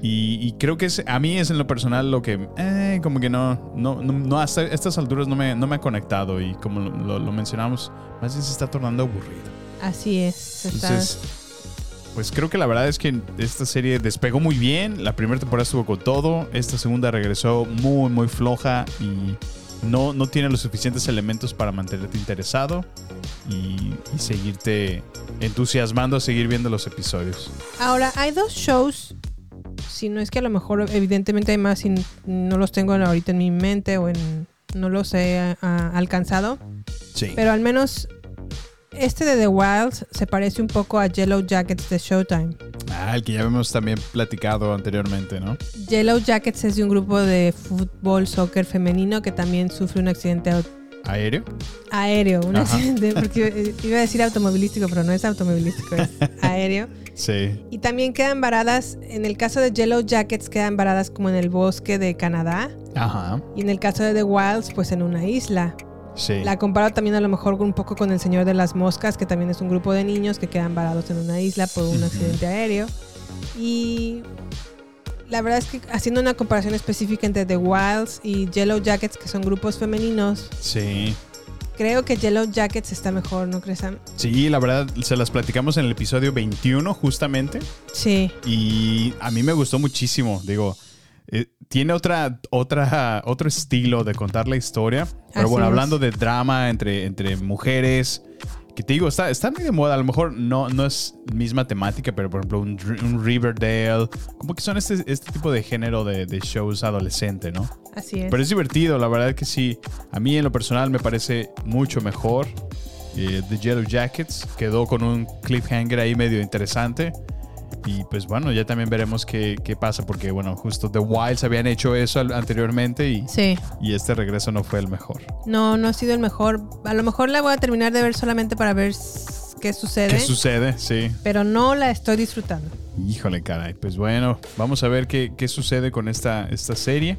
Y, y creo que es, a mí es en lo personal lo que, eh, como que no, no, no, no, hasta estas alturas no me, no me ha conectado y como lo, lo- lo mencionamos, más bien se está tornando aburrido. Así es. se está- Entonces, pues creo que la verdad es que esta serie despegó muy bien. La primera temporada estuvo con todo. Esta segunda regresó muy, muy floja y no, no tiene los suficientes elementos para mantenerte interesado y, y seguirte entusiasmando a seguir viendo los episodios. Ahora, hay dos shows. Si no es que a lo mejor, evidentemente hay más y no los tengo ahorita en mi mente o en. No los he ah, alcanzado. Sí. Pero al menos este de The Wilds se parece un poco a Yellow Jackets de Showtime. Ah, el que ya hemos también platicado anteriormente, ¿no? Yellow Jackets es de un grupo de fútbol, soccer femenino que también sufre un accidente Aéreo. aéreo. Un Ajá. accidente, porque eh, iba a decir automovilístico, pero no es automovilístico, es aéreo. Sí. Y también quedan varadas, en el caso de Yellow Jackets, quedan varadas como en el bosque de Canadá. Ajá. Y en el caso de The Wilds, pues en una isla. Sí. La comparo también a lo mejor un poco con El Señor de las Moscas, que también es un grupo de niños que quedan varados en una isla por un accidente aéreo. Y la verdad es que haciendo una comparación específica entre The Wilds y Yellow Jackets, que son grupos femeninos, Sí. creo que Yellow Jackets está mejor, ¿no crees, Sam? Sí, la verdad, se las platicamos en el episodio 21, justamente. Sí. Y a mí me gustó muchísimo. Digo, eh, tiene otra, otra, otro estilo de contar la historia. Pero Así bueno, es. hablando de drama entre, entre mujeres, que te digo, está, está muy de moda. A lo mejor no, no es misma temática, pero por ejemplo, un, un Riverdale. Como que son este, este tipo de género de, de shows adolescente, ¿no? Así es. Pero es divertido, la verdad que sí. A mí en lo personal me parece mucho mejor. Eh, The Yellow Jackets quedó con un cliffhanger ahí medio interesante. Y pues bueno, ya también veremos qué, qué pasa, porque bueno, justo The Wilds habían hecho eso anteriormente y, Sí. y este regreso no fue el mejor. No, no ha sido el mejor. A lo mejor la voy a terminar de ver solamente para ver qué sucede. ¿Qué sucede? Sí. Pero no la estoy disfrutando. Híjole, caray. Pues bueno, vamos a ver qué, qué sucede con esta, esta serie.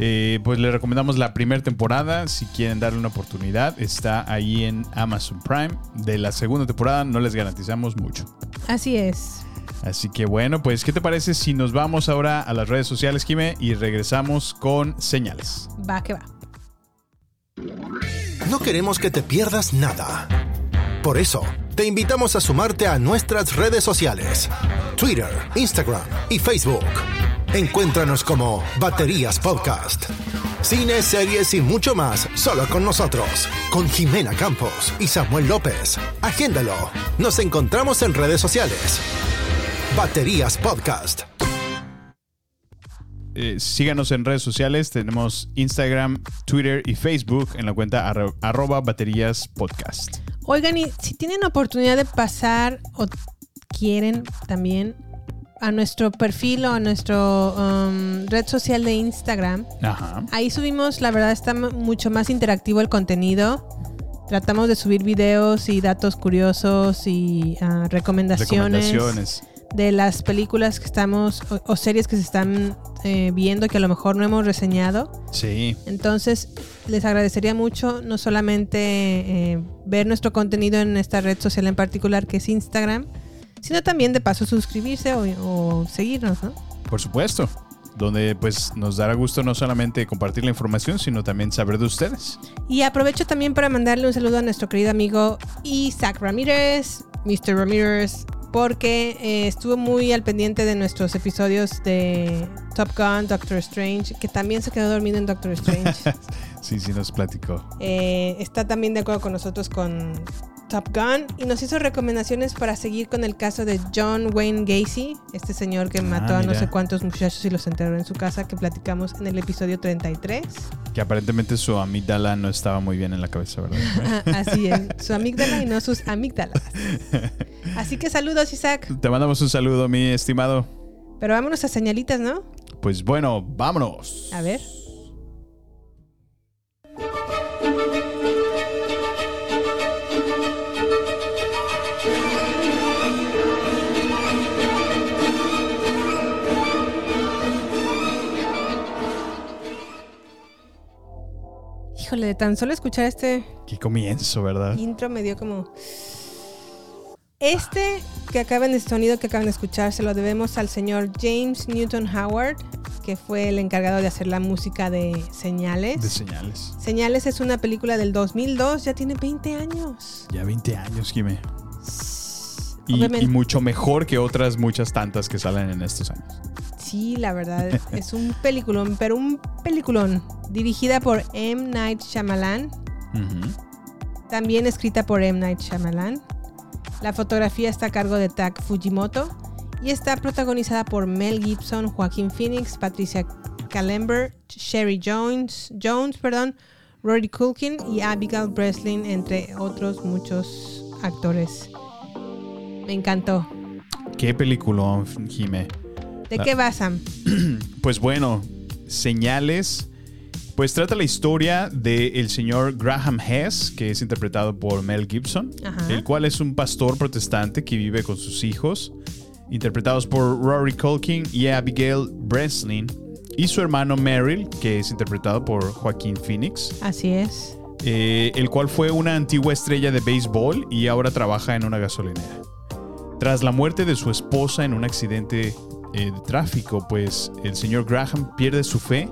Eh, pues le recomendamos la primera temporada. Si quieren darle una oportunidad, está ahí en Amazon Prime. De la segunda temporada no les garantizamos mucho. Así es. Así que bueno, pues ¿qué te parece si nos vamos ahora a las redes sociales, Jime, y regresamos con señales? Va que va. No queremos que te pierdas nada. Por eso, te invitamos a sumarte a nuestras redes sociales. Twitter, Instagram y Facebook. Encuéntranos como Baterías Podcast. Cine, series y mucho más solo con nosotros. Con Jimena Campos y Samuel López. Agéndalo. Nos encontramos en redes sociales. Baterías Podcast. Eh, síganos en redes sociales. Tenemos Instagram, Twitter y Facebook en la cuenta arro- arroba baterías podcast. Oigan, y si tienen oportunidad de pasar o quieren también a nuestro perfil o a nuestro um, red social de Instagram, Ajá. ahí subimos, la verdad está mucho más interactivo el contenido. Tratamos de subir videos y datos curiosos y ah, recomendaciones, Recomendaciones. De las películas que estamos o, o series que se están eh, viendo que a lo mejor no hemos reseñado. Sí. Entonces, les agradecería mucho no solamente eh, ver nuestro contenido en esta red social en particular que es Instagram, sino también de paso suscribirse o, o seguirnos, ¿no? Por supuesto. Donde pues nos dará gusto no solamente compartir la información, sino también saber de ustedes. Y aprovecho también para mandarle un saludo a nuestro querido amigo Isaac Ramírez, Mr. Ramírez, porque eh, estuvo muy al pendiente de nuestros episodios de Top Gun, Doctor Strange, que también se quedó dormido en Doctor Strange. sí, sí, nos platicó. Eh, está también de acuerdo con nosotros con Top Gun y nos hizo recomendaciones para seguir con el caso de John Wayne Gacy, este señor que mató a no sé cuántos muchachos y los enterró en su casa, que platicamos en el episodio 33. Que aparentemente su amígdala no estaba muy bien en la cabeza, ¿verdad? Ah, Así es, su amígdala y no sus amígdalas. Así que saludos, Isaac. Te mandamos un saludo, mi estimado. Pero vámonos a señalitas, ¿no? Pues bueno, vámonos. A ver. Híjole, de tan solo escuchar este Qué comienzo, ¿verdad? intro me dio como... Este que acaban de sonido que acaban de escuchar se lo debemos al señor James Newton Howard, que fue el encargado de hacer la música de Señales. De señales. Señales es una película del 2002, ya tiene 20 años. Ya 20 años, Jimé. Y, y mucho mejor que otras muchas tantas que salen en estos años. Sí, la verdad, es un peliculón, pero un peliculón. Dirigida por M. Night Shyamalan, también escrita por M. Night Shyamalan. La fotografía está a cargo de Tak Fujimoto y está protagonizada por Mel Gibson, Joaquín Phoenix, Patricia Calember, Sherry Jones, Jones, perdón, Rory Culkin y Abigail Breslin, entre otros muchos actores. Me encantó. Qué peliculón, Jimé. ¿De qué vas, Sam? Pues bueno, señales. Pues trata la historia del señor Graham Hess, que es interpretado por Mel Gibson, Ajá. el cual es un pastor protestante que vive con sus hijos, interpretados por Rory Culkin y Abigail Breslin, y su hermano Merrill, que es interpretado por Joaquín Phoenix, Así es. eh, el cual fue una antigua estrella de béisbol y ahora trabaja en una gasolinera. Tras la muerte de su esposa en un accidente eh, de tráfico, pues el señor Graham pierde su fe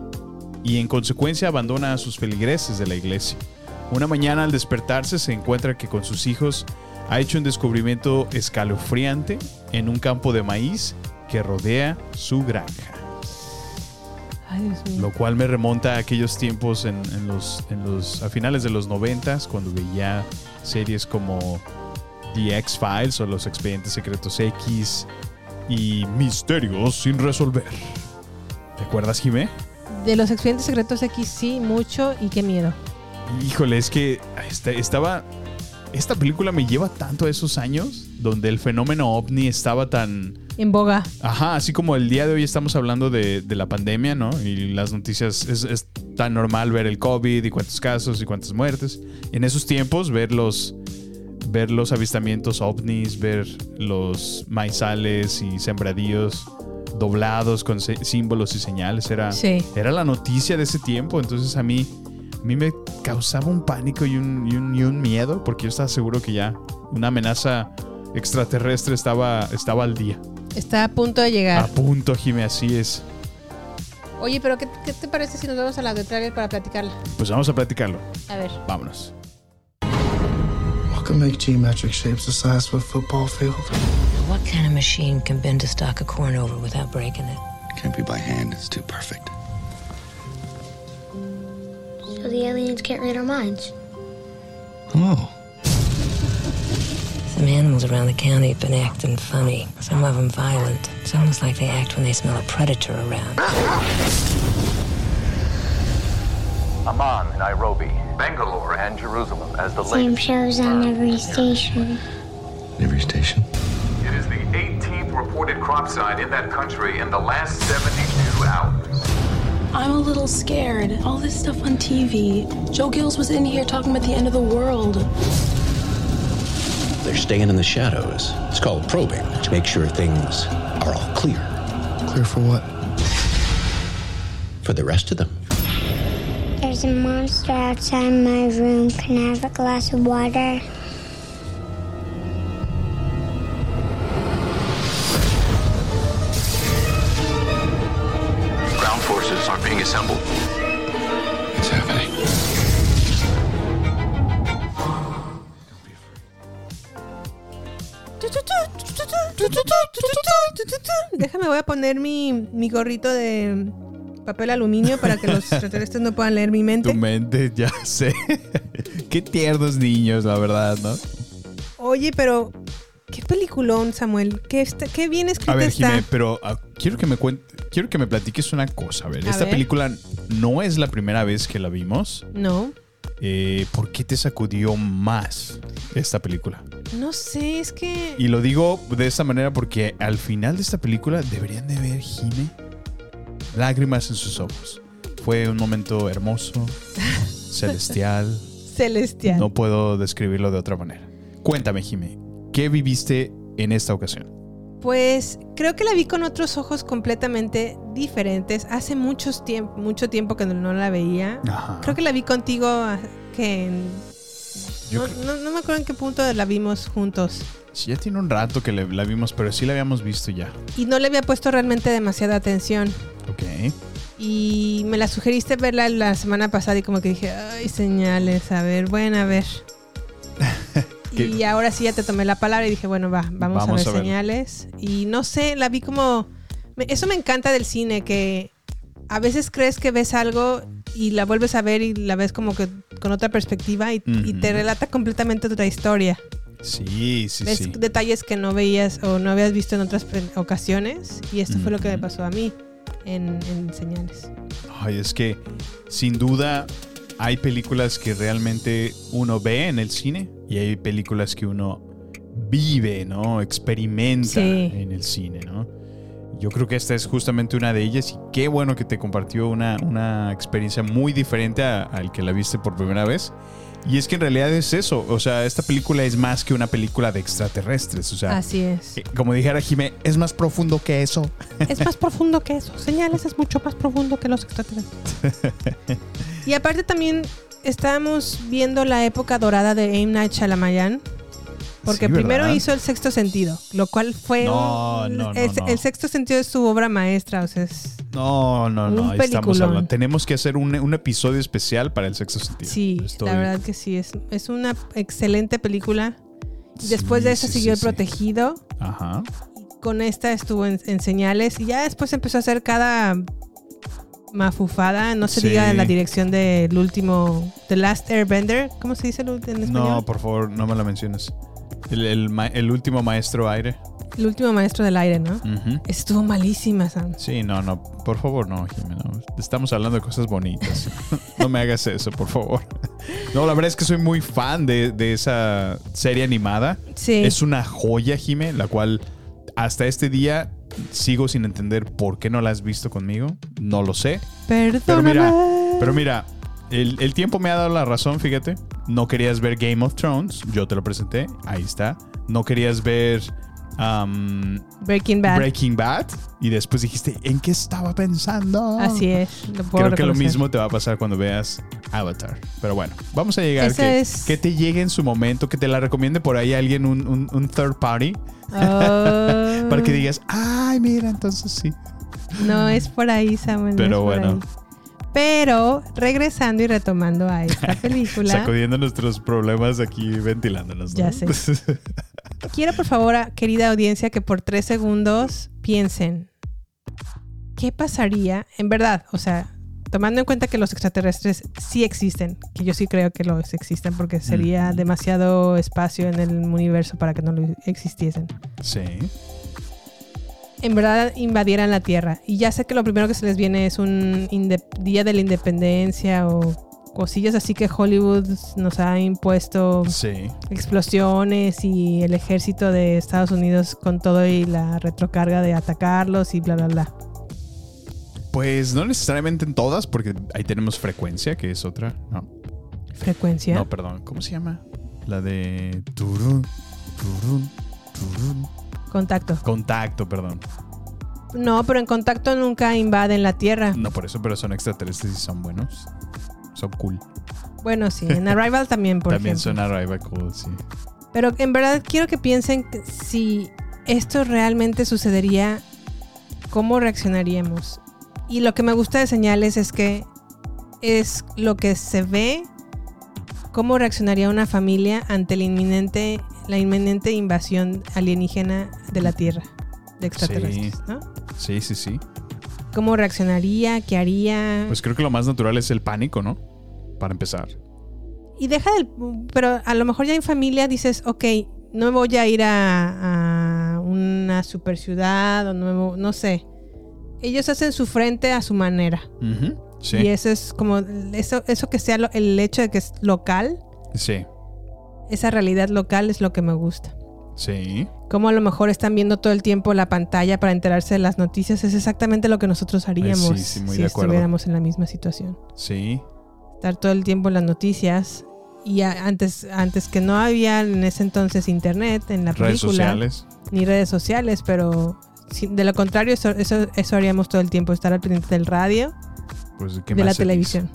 y en consecuencia abandona a sus feligreses de la iglesia. Una mañana al despertarse se encuentra que con sus hijos ha hecho un descubrimiento escalofriante en un campo de maíz que rodea su granja. Ay. Lo cual me remonta a aquellos tiempos en, en los, en los, a finales de los noventas, cuando veía series como The X-Files o Los Expedientes Secretos X y Misterios sin resolver. ¿Te acuerdas, Jimé? De los expedientes secretos X sí, mucho y qué miedo. Híjole, es que esta- estaba. Esta película me lleva tanto a esos años donde el fenómeno ovni estaba tan. En boga. Ajá, así como el día de hoy estamos hablando de, de la pandemia, ¿no? Y las noticias es, es tan normal ver el COVID y cuántos casos y cuántas muertes. En esos tiempos, ver los, ver los avistamientos ovnis, ver los maizales y sembradíos doblados con símbolos y señales, era, Sí. era la noticia de ese tiempo. Entonces a mí, a mí me causaba un pánico y un, y un- y un miedo porque yo estaba seguro que ya una amenaza extraterrestre estaba, estaba al día. Está a punto de llegar. A punto, Jimé, así es. Oye, pero ¿qué, qué te parece si nos vamos a la de trailer para platicarla? Pues vamos a platicarlo. A ver. Vámonos. What can make geometric shapes the size of a football field? What kind of machine can bend a stalk of corn over without breaking it? Can't be by hand, it's too perfect. So the aliens can't read our minds. Oh. Some animals around the county have been acting funny. Some of them violent. It's almost like they act when they smell a predator around. Amman, Nairobi, Bangalore, and Jerusalem as the Same latest. shows on every station. Every station. It is the 18th reported crop site in that country in the last 72 hours. I'm a little scared. All this stuff on TV. Joe Gills was in here talking about the end of the world. They're staying in the shadows. It's called probing to make sure things are all clear. Clear for what? For the rest of them. There's a monster outside my room. Can I have a glass of water? Ground forces are being assembled. It's happening. Déjame, voy a poner mi, mi gorrito de papel aluminio para que los extraterrestres no puedan leer mi mente. Tu mente, ya sé. Qué tiernos niños, la verdad, ¿no? Oye, pero qué peliculón, Samuel. Qué, está- qué bien escrita A ver, está. Jimé, pero ah, quiero que me cuente, quiero que me platiques una cosa. A ver, A esta ver. película no es la primera vez que la vimos. No, Eh, ¿Por qué te sacudió más esta película? no sé, es que Y lo digo de esta manera porque al final de esta película deberían de ver, Jime, lágrimas en sus ojos. Fue un momento hermoso, celestial. celestial. No puedo describirlo de otra manera. Cuéntame, Jime, ¿qué viviste en esta ocasión? Pues creo que la vi con otros ojos completamente diferentes. Hace muchos tiemp- mucho tiempo que no, la veía. Ajá. Creo que la vi contigo ah, que en- Yo no, creo- no- no me acuerdo en qué punto la vimos juntos. Sí, ya tiene un rato que le- la vimos, pero sí la habíamos visto ya. Y no le había puesto realmente demasiada atención. Ok. Y me la sugeriste verla la semana pasada y como que dije, ay, señales, a ver, bueno, a ver. Y ahora sí ya te tomé la palabra y dije, bueno, va, vamos, Vamos a ver a señales. Y no sé, la vi como... Eso me encanta del cine, que a veces crees que ves algo y la vuelves a ver y la ves como que con otra perspectiva y, y te relata completamente otra historia. Sí, sí, ves sí. detalles que no veías o no habías visto en otras ocasiones y esto fue lo que me pasó a mí en, en señales. Ay, es que sin duda hay películas que realmente uno ve en el cine y hay películas que uno vive, ¿no? Experimenta Sí. en el cine, ¿no? Yo creo que esta es justamente una de ellas y qué bueno que te compartió una, una experiencia muy diferente al que la viste por primera vez. Y es que en realidad es eso, o sea, esta película es más que una película de extraterrestres, o sea, Así es. eh, como dijera Jimé, es más profundo que eso. Es más profundo que eso. Señales es mucho más profundo que los extraterrestres. Y aparte también estábamos viendo la época dorada de M. Night Shyamalan. Porque Sí, primero ¿verdad? hizo El Sexto Sentido, lo cual fue... No, un- no, no. El Sexto Sentido es su obra maestra, o sea, es... No, no, no. Ahí estamos hablando. Tenemos que hacer un, un episodio especial para el sexo sentido. Sí, Estoy- la verdad que sí, es, es una excelente película. Y Después de esa sí, siguió sí, El Protegido, Ajá. con esta estuvo en, en señales y ya después empezó a hacer cada mafufada, no se diga en la dirección del último, The Last Airbender, ¿cómo se dice en español? No, por favor, no me la menciones. El, el ma- el último maestro aire. El último maestro del aire, ¿no? Estuvo malísima, Sam. Sí, no, no, por favor, no, Jimena. Estamos hablando de cosas bonitas. no me hagas eso, por favor. No, la verdad es que soy muy fan de, de esa serie animada. Sí. Es una joya, Jime, la cual hasta este día sigo sin entender por qué no la has visto conmigo. No lo sé. Pero Perdóname. mira, pero mira, el, el tiempo me ha dado la razón, fíjate. No querías ver Game of Thrones, yo te lo presenté, ahí está. No querías ver um, Breaking Bad. Breaking Bad y después dijiste, ¿en qué estaba pensando? Así es, lo puedo Creo que lo mismo te va a pasar cuando veas Avatar. Pero bueno, vamos a llegar. Que, es- que te llegue en su momento, que te la recomiende por ahí alguien, un, un- un third party. Oh. Para que digas, ay, mira, entonces sí. No es por ahí, Samuel. no Pero por bueno. ahí. Pero regresando y retomando a esta película, Sacudiendo nuestros problemas aquí, ventilándonos. ¿no? Ya sé. quiero por favor, a- querida audiencia, que por tres segundos piensen, ¿qué pasaría? En verdad, o sea, tomando en cuenta que los extraterrestres sí existen, que yo sí creo que los existen porque sería demasiado espacio en el universo para que no lo existiesen. sí. En verdad invadieran la Tierra. Y ya sé que lo primero que se les viene es un Día de la Independencia o cosillas así que Hollywood nos ha impuesto Sí. explosiones y el ejército de Estados Unidos con todo y la retrocarga de atacarlos y bla, bla, bla. Pues no necesariamente en todas, porque ahí tenemos frecuencia, que es otra. No. Frecuencia. No, perdón. ¿Cómo se llama? La de. Turun, turun, turun. Contacto. Contacto, perdón. No, pero en contacto nunca invaden la Tierra. No por eso, pero son extraterrestres y son buenos. Son cool. Bueno, sí, en Arrival también, por También ejemplo. son arriba cool, sí. Pero en verdad quiero que piensen si esto realmente sucedería, ¿cómo reaccionaríamos? Y lo que me gusta de señales es que es lo que se ve, cómo reaccionaría una familia ante la inminente, la inminente invasión alienígena de la Tierra, de extraterrestres, Sí. ¿no? Sí, sí, sí. ¿Cómo reaccionaría? ¿Qué haría? Pues creo que lo más natural es el pánico, ¿no? Para empezar. Y deja del... Pero a lo mejor ya en familia dices, ok, no voy a ir a, a una super ciudad o no, no sé. Ellos hacen su frente a su manera. Sí. Y eso es como, eso, eso que sea lo- el hecho de que es local, Sí. Esa realidad local es lo que me gusta. Sí. Como a lo mejor están viendo todo el tiempo la pantalla para enterarse de las noticias, es exactamente lo que nosotros haríamos sí, sí, muy si estuviéramos en la misma situación. Sí. estar todo el tiempo en las noticias. Y antes, antes que no había en ese entonces internet en la película. Redes sociales. Ni redes sociales, pero de lo contrario, eso, eso, eso haríamos todo el tiempo, estar al pendiente del radio, Pues, ¿qué de la televisión.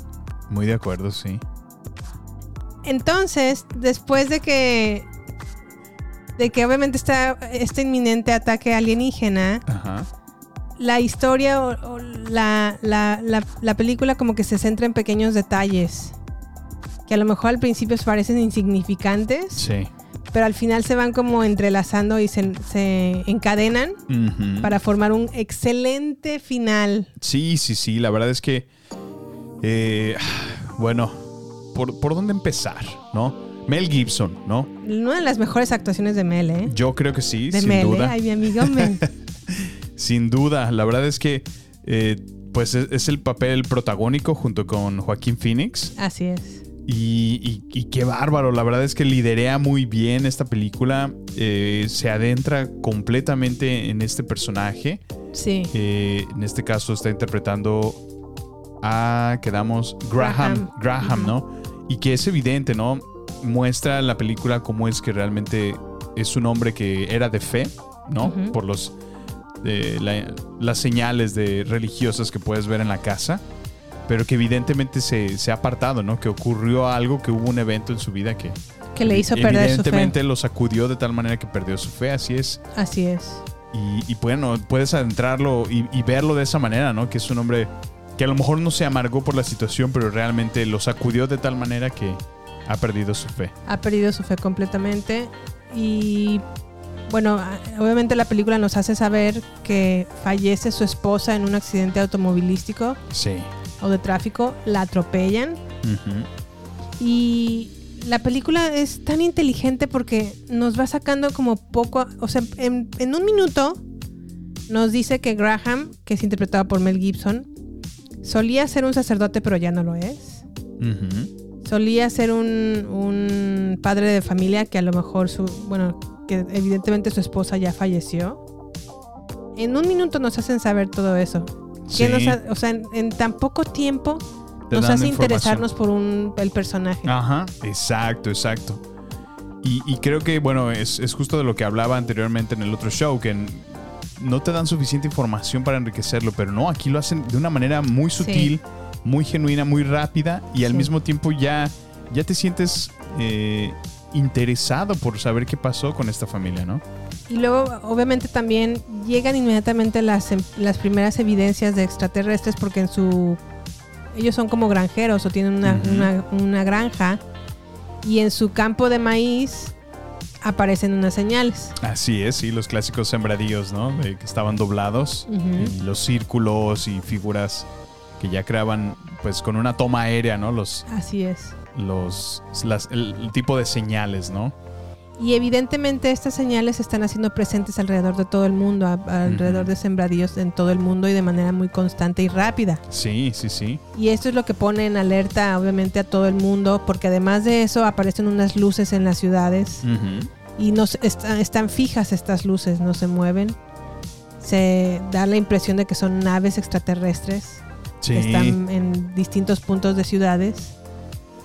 Muy de acuerdo, sí. Entonces, después de que. De que obviamente está este inminente ataque alienígena, Ajá. la historia o, o la, la- la- la película como que se centra en pequeños detalles que a lo mejor al principio parecen insignificantes, Sí. pero al final se van como entrelazando y se, se encadenan para formar un excelente final. Sí, sí, sí. La verdad es que. eh, bueno, ¿por, ¿por dónde empezar? ¿No? Mel Gibson, ¿no? Una de las mejores actuaciones de Mel, ¿eh? Yo creo que sí, de sin Mel, ¿eh? duda. Ay, mi amigo Mel. Sin duda. La verdad es que. eh, pues es, es el papel protagónico junto con Joaquín Phoenix. Así es. Y, y- y qué bárbaro, la verdad es que liderea muy bien esta película, eh, se adentra completamente en este personaje. Sí. Eh, en este caso está interpretando a, quedamos, Graham, Graham. Graham, ¿no? Y que es evidente, ¿no? Muestra en la película cómo es que realmente es un hombre que era de fe, ¿no? Por los, eh, la- las señales de religiosas que puedes ver en la casa pero que evidentemente se, se ha apartado, ¿no? Que ocurrió algo, que hubo un evento en su vida que, Que Que le hizo perder su fe. Evidentemente lo sacudió de tal manera que perdió su fe, así es. Así es. Y, y bueno, puedes adentrarlo y, y verlo de esa manera, ¿no? Que es un hombre que a lo mejor no se amargó por la situación, pero realmente lo sacudió de tal manera que ha perdido su fe. Ha perdido su fe completamente. Y bueno, obviamente la película nos hace saber que fallece su esposa en un accidente automovilístico Sí. o de tráfico. La atropellan. Y la película es tan inteligente porque nos va sacando como poco, o sea, en, en un minuto nos dice que Graham, que es interpretado por Mel Gibson, solía ser un sacerdote pero ya no lo es. Solía ser un, un padre de familia que a lo mejor su, bueno, que evidentemente su esposa ya falleció. En un minuto nos hacen saber todo eso. Sí. nos ha- o sea, en, en tan poco tiempo Te nos hace interesarnos por un, el personaje. Ajá, exacto, exacto. Y, y creo que, bueno, es, es justo de lo que hablaba anteriormente en el otro show, que n- no te dan suficiente información para enriquecerlo, pero no, aquí lo hacen de una manera muy sutil, muy genuina, muy rápida y al Sí. mismo tiempo ya, ya te sientes eh, interesado por saber qué pasó con esta familia, ¿no? Y luego, obviamente, también llegan inmediatamente las, em- las primeras evidencias de extraterrestres porque en su... Ellos son como granjeros o tienen una, una- una granja y en su campo de maíz aparecen unas señales. Así es, sí, los clásicos sembradíos, ¿no? De que estaban doblados y los círculos y figuras que ya creaban, pues con una toma aérea, ¿no? Los, Así es. los las- el, el tipo de señales, ¿no? Y evidentemente estas señales se están haciendo presentes alrededor de todo el mundo, a- alrededor de sembradíos en todo el mundo y de manera muy constante y rápida. Sí, sí, sí. Y esto es lo que pone en alerta obviamente a todo el mundo, porque además de eso aparecen unas luces en las ciudades y no se- está- están fijas estas luces, no se mueven. Se da la impresión de que son naves extraterrestres Sí. que están en distintos puntos de ciudades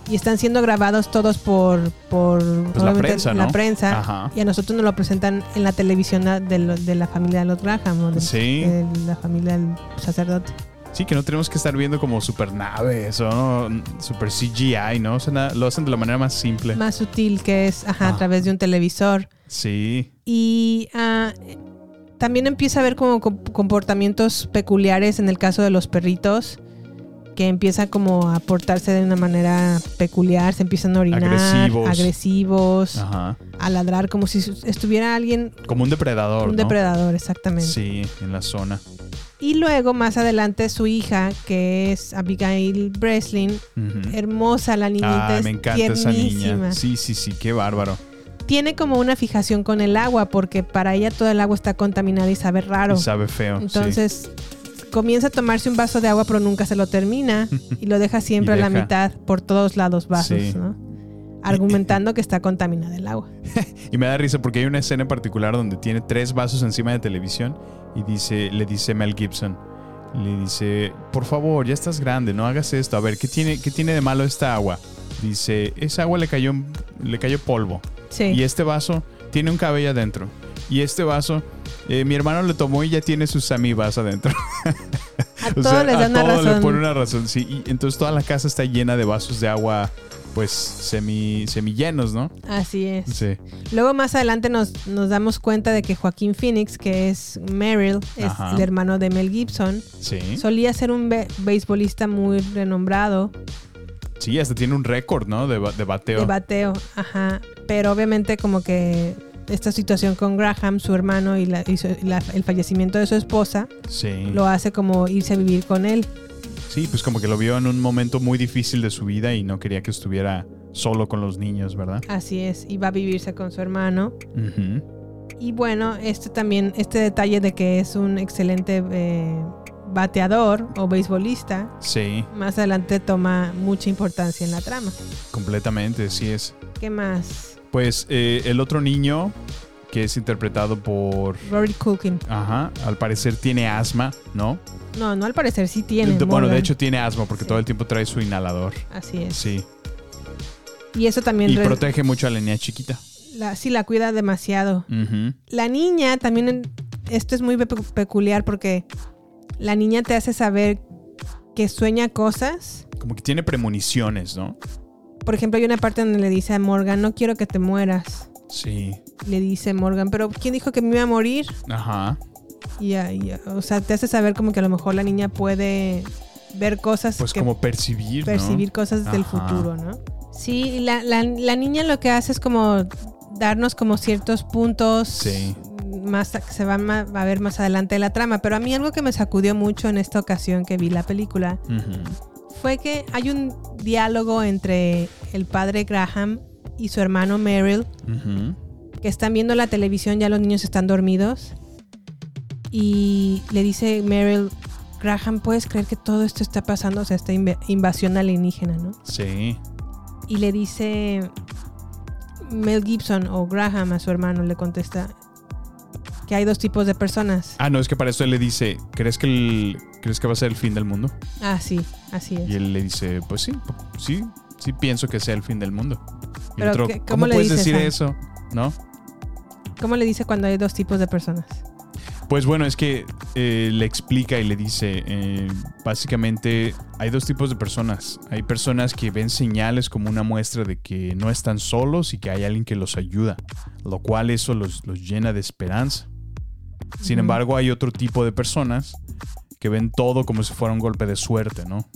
y están siendo grabados todos por, por Pues la prensa, la ¿no? prensa. Ajá. y a nosotros nos lo presentan en la televisión de, lo- de la familia de los Graham o de, Sí. de la familia del sacerdote. Sí, que no tenemos que estar viendo como super naves o ¿no? super CGI, ¿no? O sea, lo hacen de la manera más simple. Más sutil que es ajá, Ah. a través de un televisor. Sí. Y ah, también empieza a haber como com- comportamientos peculiares en el caso de los perritos, que empiezan como a portarse de una manera peculiar, se empiezan a orinar, Agresivos. agresivos, Ajá. a ladrar como si estuviera alguien, Como un depredador, un ¿no? depredador, exactamente. Sí, en la zona. Y luego más adelante su hija, que es Abigail Breslin, Ujú. hermosa la niñita, Ah, es me encanta esa tiernísima. niña. Sí, sí, sí, qué bárbaro. Tiene como una fijación con el agua, porque para ella todo el agua está contaminada y sabe raro. Y sabe feo. sí. Comienza a tomarse un vaso de agua, pero nunca se lo termina y lo deja siempre a la mitad por todos lados vasos, Sí. ¿no? Argumentando que está contaminada el agua. Y me da risa porque hay una escena en particular donde tiene tres vasos encima de televisión y dice, le dice Mel Gibson, le dice, por favor, ya estás grande, no hagas esto. A ver, ¿qué tiene, qué tiene de malo esta agua? Dice, esa agua le cayó, le cayó polvo. Sí. Y este vaso tiene un cabello adentro. Y este vaso, eh, mi hermano le tomó y ya tiene sus amibas adentro. A todo les da a una todo le razón. pone una razón, sí. Y entonces toda la casa está llena de vasos de agua, pues, semi, semillenos, ¿no? Así es. Sí. Luego más adelante nos, nos damos cuenta de que Joaquín Phoenix, que es Merrill, es Ajá. el hermano de Mel Gibson, Sí. solía ser un be- beisbolista muy renombrado Sí, hasta tiene un récord, ¿no? De, de bateo. de bateo, ajá. Pero obviamente como que esta situación con Graham, su hermano, y, la- y su- la- el fallecimiento de su esposa, sí. lo hace como irse a vivir con él. Sí, pues como que lo vio en un momento muy difícil de su vida y no quería que estuviera solo con los niños, ¿verdad? Así es, y va a vivirse con su hermano. Y bueno, este también, este detalle de que es un excelente eh, bateador o beisbolista, Sí, más adelante toma mucha importancia en la trama. completamente, sí es. ¿Qué más? Pues eh, el otro niño, que es interpretado por... Rory Culkin. Ajá, al parecer tiene asma, ¿no? No, no al parecer sí tiene. De- bueno, de hecho tiene asma porque todo el tiempo trae su inhalador. Así es. Sí. Y eso también... Y protege mucho a la niña chiquita. la, sí, la cuida demasiado. La niña también, esto es muy pe- peculiar porque la niña te hace saber que sueña cosas Como que tiene premoniciones, ¿no? Por ejemplo, hay una parte donde le dice a Morgan, no quiero que te mueras. Sí. Le dice Morgan, pero ¿quién dijo que me iba a morir? Ajá. Y ya, o sea, te hace saber como que a lo mejor la niña puede ver cosas Pues que como percibir, ¿no? percibir cosas del Ajá. futuro, ¿no? Sí, la, la, la niña lo que hace es como darnos como ciertos puntos Sí. más que se van a, a ver más adelante de la trama, pero a mí algo que me sacudió mucho en esta ocasión que vi la película Ujú. Fue que hay un diálogo entre el padre Graham y su hermano Meryl Ujú. que están viendo la televisión, ya los niños están dormidos. Y le dice Meryl, Graham, ¿puedes creer que todo esto está pasando? O sea, esta inv- invasión alienígena, ¿no? Sí. Y le dice Mel Gibson o Graham a su hermano, le contesta que hay dos tipos de personas. Ah, no, es que para eso él le dice, ¿crees que, el, ¿crees que va a ser el fin del mundo? Ah, sí, así es. Y él le dice, pues sí, sí, sí pienso que sea el fin del mundo. Y Pero otro, ¿qué- cómo ¿cómo le puedes dices, decir Sam? eso? ¿No? ¿Cómo le dice cuando hay dos tipos de personas? Pues bueno, es que eh, le explica y le dice, eh, básicamente hay dos tipos de personas. Hay personas que ven señales como una muestra de que no están solos y que hay alguien que los ayuda, lo cual eso los, los llena de esperanza. Sin embargo, hay otro tipo de personas que ven todo como si fuera un golpe de suerte, ¿no?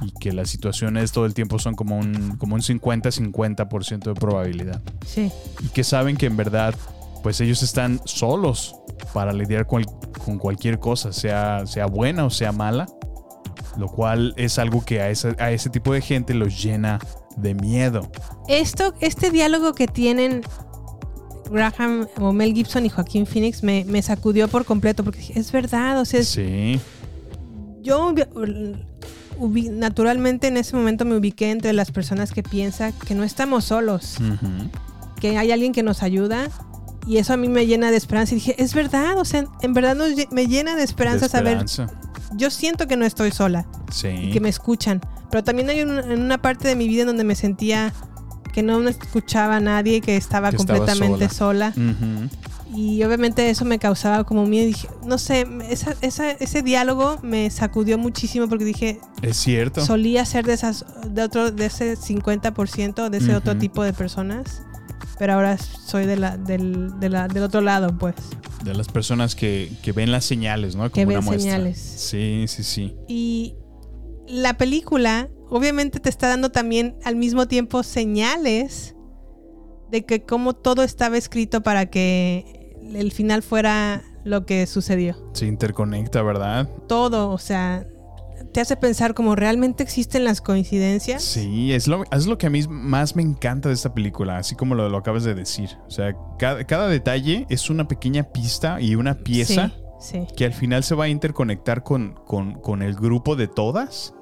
Y que las situaciones todo el tiempo son como un, como un 50-50% de probabilidad Sí. y que saben que en verdad pues ellos están solos para lidiar con, con cualquier cosa, sea, sea buena o sea mala, lo cual es algo que a ese, a ese tipo de gente los llena de miedo. Esto, este diálogo que tienen Graham o Mel Gibson y Joaquín Phoenix me, me sacudió por completo porque dije, es verdad, o sea, es- Sí, yo naturalmente en ese momento me ubiqué entre las personas que piensan que no estamos solos, que hay alguien que nos ayuda y eso a mí me llena de esperanza y dije, es verdad, o sea, en verdad nos me llena de esperanza, De saber, esperanza. yo siento que no estoy sola sí. y que me escuchan, pero también hay un- en una parte de mi vida en donde me sentía que no escuchaba a nadie, que estaba Que estaba completamente sola. Y obviamente eso me causaba como miedo. Dije, no sé, esa- esa- ese diálogo me sacudió muchísimo porque dije, Es cierto. solía ser de esas, de otro, de ese 50%, de ese otro tipo de personas. Pero ahora soy de la, del, de la- del otro lado, pues. De las personas que, que ven las señales, ¿no? Como Que ven una muestra. señales. Sí, sí, sí. Y la película, obviamente, te está dando también al mismo tiempo señales de que como todo estaba escrito para que el final fuera lo que sucedió. Se interconecta, ¿verdad? Todo, o sea, te hace pensar como realmente existen las coincidencias. Sí, es lo, es lo que a mí más me encanta de esta película, así como lo, lo acabas de decir. O sea, cada, cada detalle es una pequeña pista y una pieza Sí, sí. que al final se va a interconectar con, con- con el grupo de todas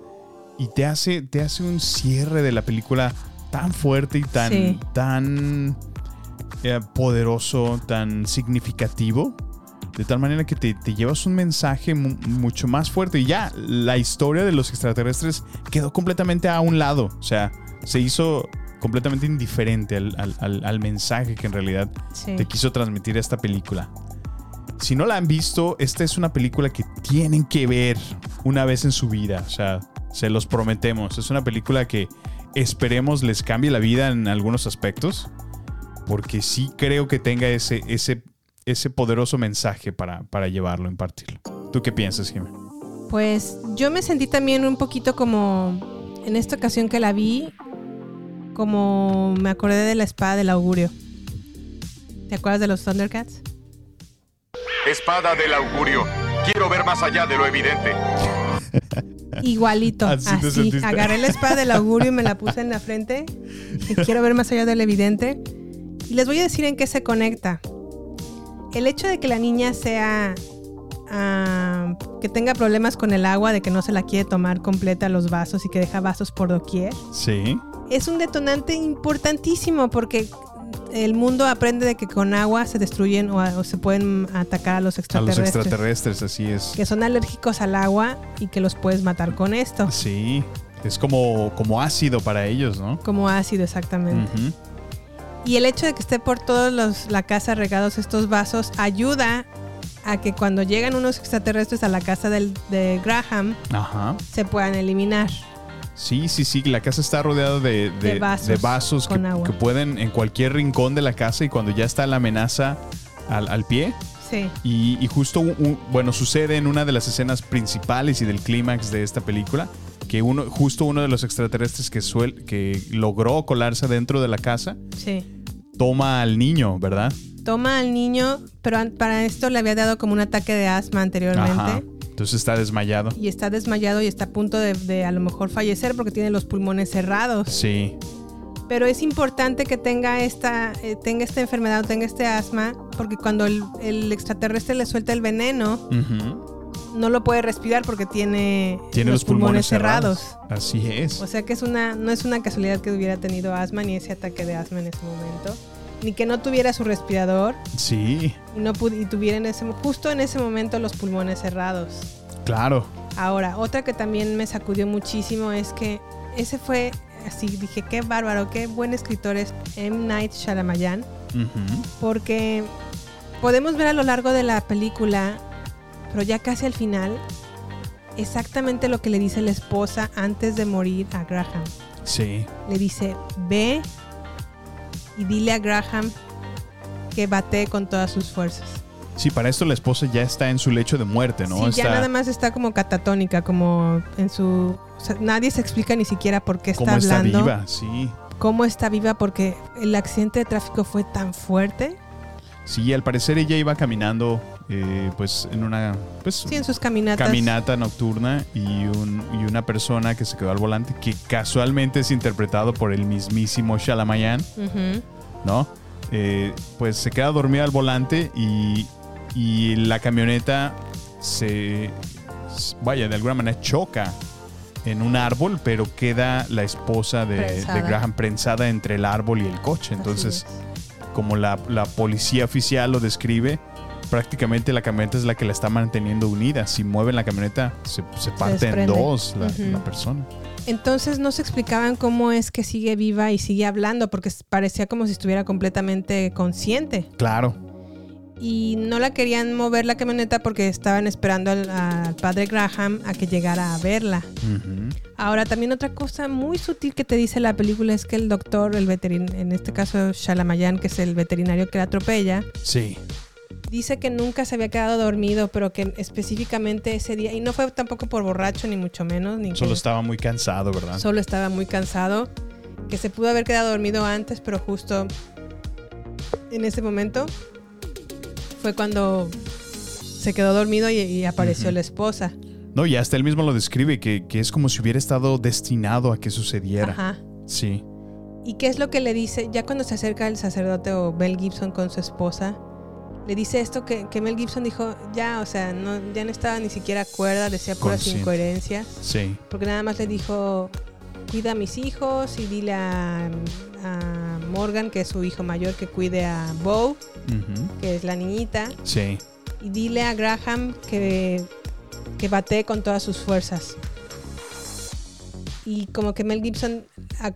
y te hace, te hace un cierre de la película tan fuerte y tan, Sí. tan eh, poderoso, tan significativo. De tal manera que te, te llevas un mensaje mu- mucho más fuerte. Y ya, la historia de los extraterrestres quedó completamente a un lado. O sea, se hizo completamente indiferente al, al- al- al mensaje que en realidad Sí. te quiso transmitir esta película. Si no la han visto, esta es una película que tienen que ver una vez en su vida. O sea, se los prometemos. Es una película que esperemos les cambie la vida en algunos aspectos. Porque sí creo que tenga ese, ese, ese poderoso mensaje para, para llevarlo, impartirlo. ¿Tú qué piensas, Jimmy? Pues yo me sentí también un poquito como en esta ocasión que la vi, como me acordé de la espada del augurio. ¿Te acuerdas de los Thundercats? Espada del augurio. Quiero ver más allá de lo evidente. Igualito, Así así. Agarré la espada del augurio y me la puse en la frente. Quiero ver más allá del evidente. Y les voy a decir en qué se conecta. El hecho de que la niña sea. ah, que tenga problemas con el agua, de que no se la quiere tomar completa los vasos y que deja vasos por doquier, Sí. es un detonante importantísimo porque el mundo aprende de que con agua se destruyen o, o se pueden atacar a los A los extraterrestres. extraterrestres, así es. Que son alérgicos al agua y que los puedes matar con esto. Sí. Es como, como ácido para ellos, ¿no? Como ácido, exactamente. Y el hecho de que esté por toda la casa regados estos vasos ayuda a que cuando llegan unos extraterrestres a la casa del, de Graham Ajá. se puedan eliminar. Sí, sí, sí. La casa está rodeada de, de- De vasos de vasos que, pueden en cualquier rincón de la casa y cuando ya está la amenaza al, al pie. Sí. Y, y justo, un- bueno, sucede en una de las escenas principales y del clímax de esta película que uno, justo uno de los extraterrestres que, suel- que logró colarse dentro de la casa Sí. toma al niño, ¿verdad? Toma al niño, pero para esto le había dado como un ataque de asma anteriormente. Ajá. Entonces está desmayado. Y está desmayado y está a punto de, de a lo mejor fallecer porque tiene los pulmones cerrados. Sí. Pero es importante que tenga esta, eh, tenga esta enfermedad o tenga este asma, porque cuando el, el extraterrestre le suelta el veneno, no lo puede respirar porque tiene, Tiene los, pulmones, cerrados. cerrados. Así es. O sea que es una, no es una casualidad que hubiera tenido asma ni ese ataque de asma en ese momento. Ni que no tuviera su respirador Sí, y no y tuviera en ese, justo en ese momento los pulmones cerrados. claro. Ahora, otra que también me sacudió muchísimo es que ese fue así, dije, qué bárbaro, qué buen escritor es M. Night Shyamalan, porque podemos ver a lo largo de la película, pero ya casi al final, exactamente lo que le dice la esposa antes de morir a Graham. Sí. Le dice, ve y dile a Graham que bate con todas sus fuerzas. Sí, para esto la esposa ya está en su lecho de muerte, ¿no? Sí, ya está nada más está como catatónica, como en su... o sea, nadie se explica ni siquiera por qué está como está hablando. viva, sí. Cómo está viva porque el accidente de tráfico fue tan fuerte. Sí, al parecer ella iba caminando, eh, pues en una, pues Sí, en sus caminatas. caminata nocturna y, un- y una persona que se quedó al volante, que casualmente es interpretado por el mismísimo Shalamayan. ¿no? Eh, pues se queda dormida al volante y, y la camioneta se, vaya, de alguna manera choca en un árbol, pero queda la esposa de. Graham prensada entre el árbol y el coche. Entonces, como la, la policía oficial lo describe, prácticamente la camioneta es la que la está manteniendo unida. Si mueven la camioneta, se, se parte en dos la, persona. Entonces no se explicaban cómo es que sigue viva y sigue hablando porque parecía como si estuviera completamente consciente. Claro. Y no la querían mover la camioneta porque estaban esperando al, al padre Graham a que llegara a verla. Ahora, también otra cosa muy sutil que te dice la película es que el doctor, el veterin en este caso Shalamayan, que es el veterinario que la atropella, Sí. Dice que nunca se había quedado dormido, pero que específicamente ese día, y no fue tampoco por borracho ni mucho menos, ni Solo que estaba muy cansado, ¿verdad? solo estaba muy cansado, que se pudo haber quedado dormido antes, pero justo en ese momento fue cuando se quedó dormido y, y apareció la esposa. No, y hasta él mismo lo describe, que, que es como si hubiera estado destinado a que sucediera. Ajá. Sí. ¿Y qué es lo que le dice? Ya cuando se acerca el sacerdote o Mel Gibson con su esposa, le dice esto que, que Mel Gibson dijo, ya, o sea, no, ya no estaba ni siquiera cuerda, decía puras Consciente. incoherencias. Sí. Porque nada más le dijo, cuida a mis hijos y dile a, a Morgan, que es su hijo mayor, que cuide a Bo, que es la niñita. Sí. Y dile a Graham que, que batee con todas sus fuerzas. Y como que Mel Gibson a-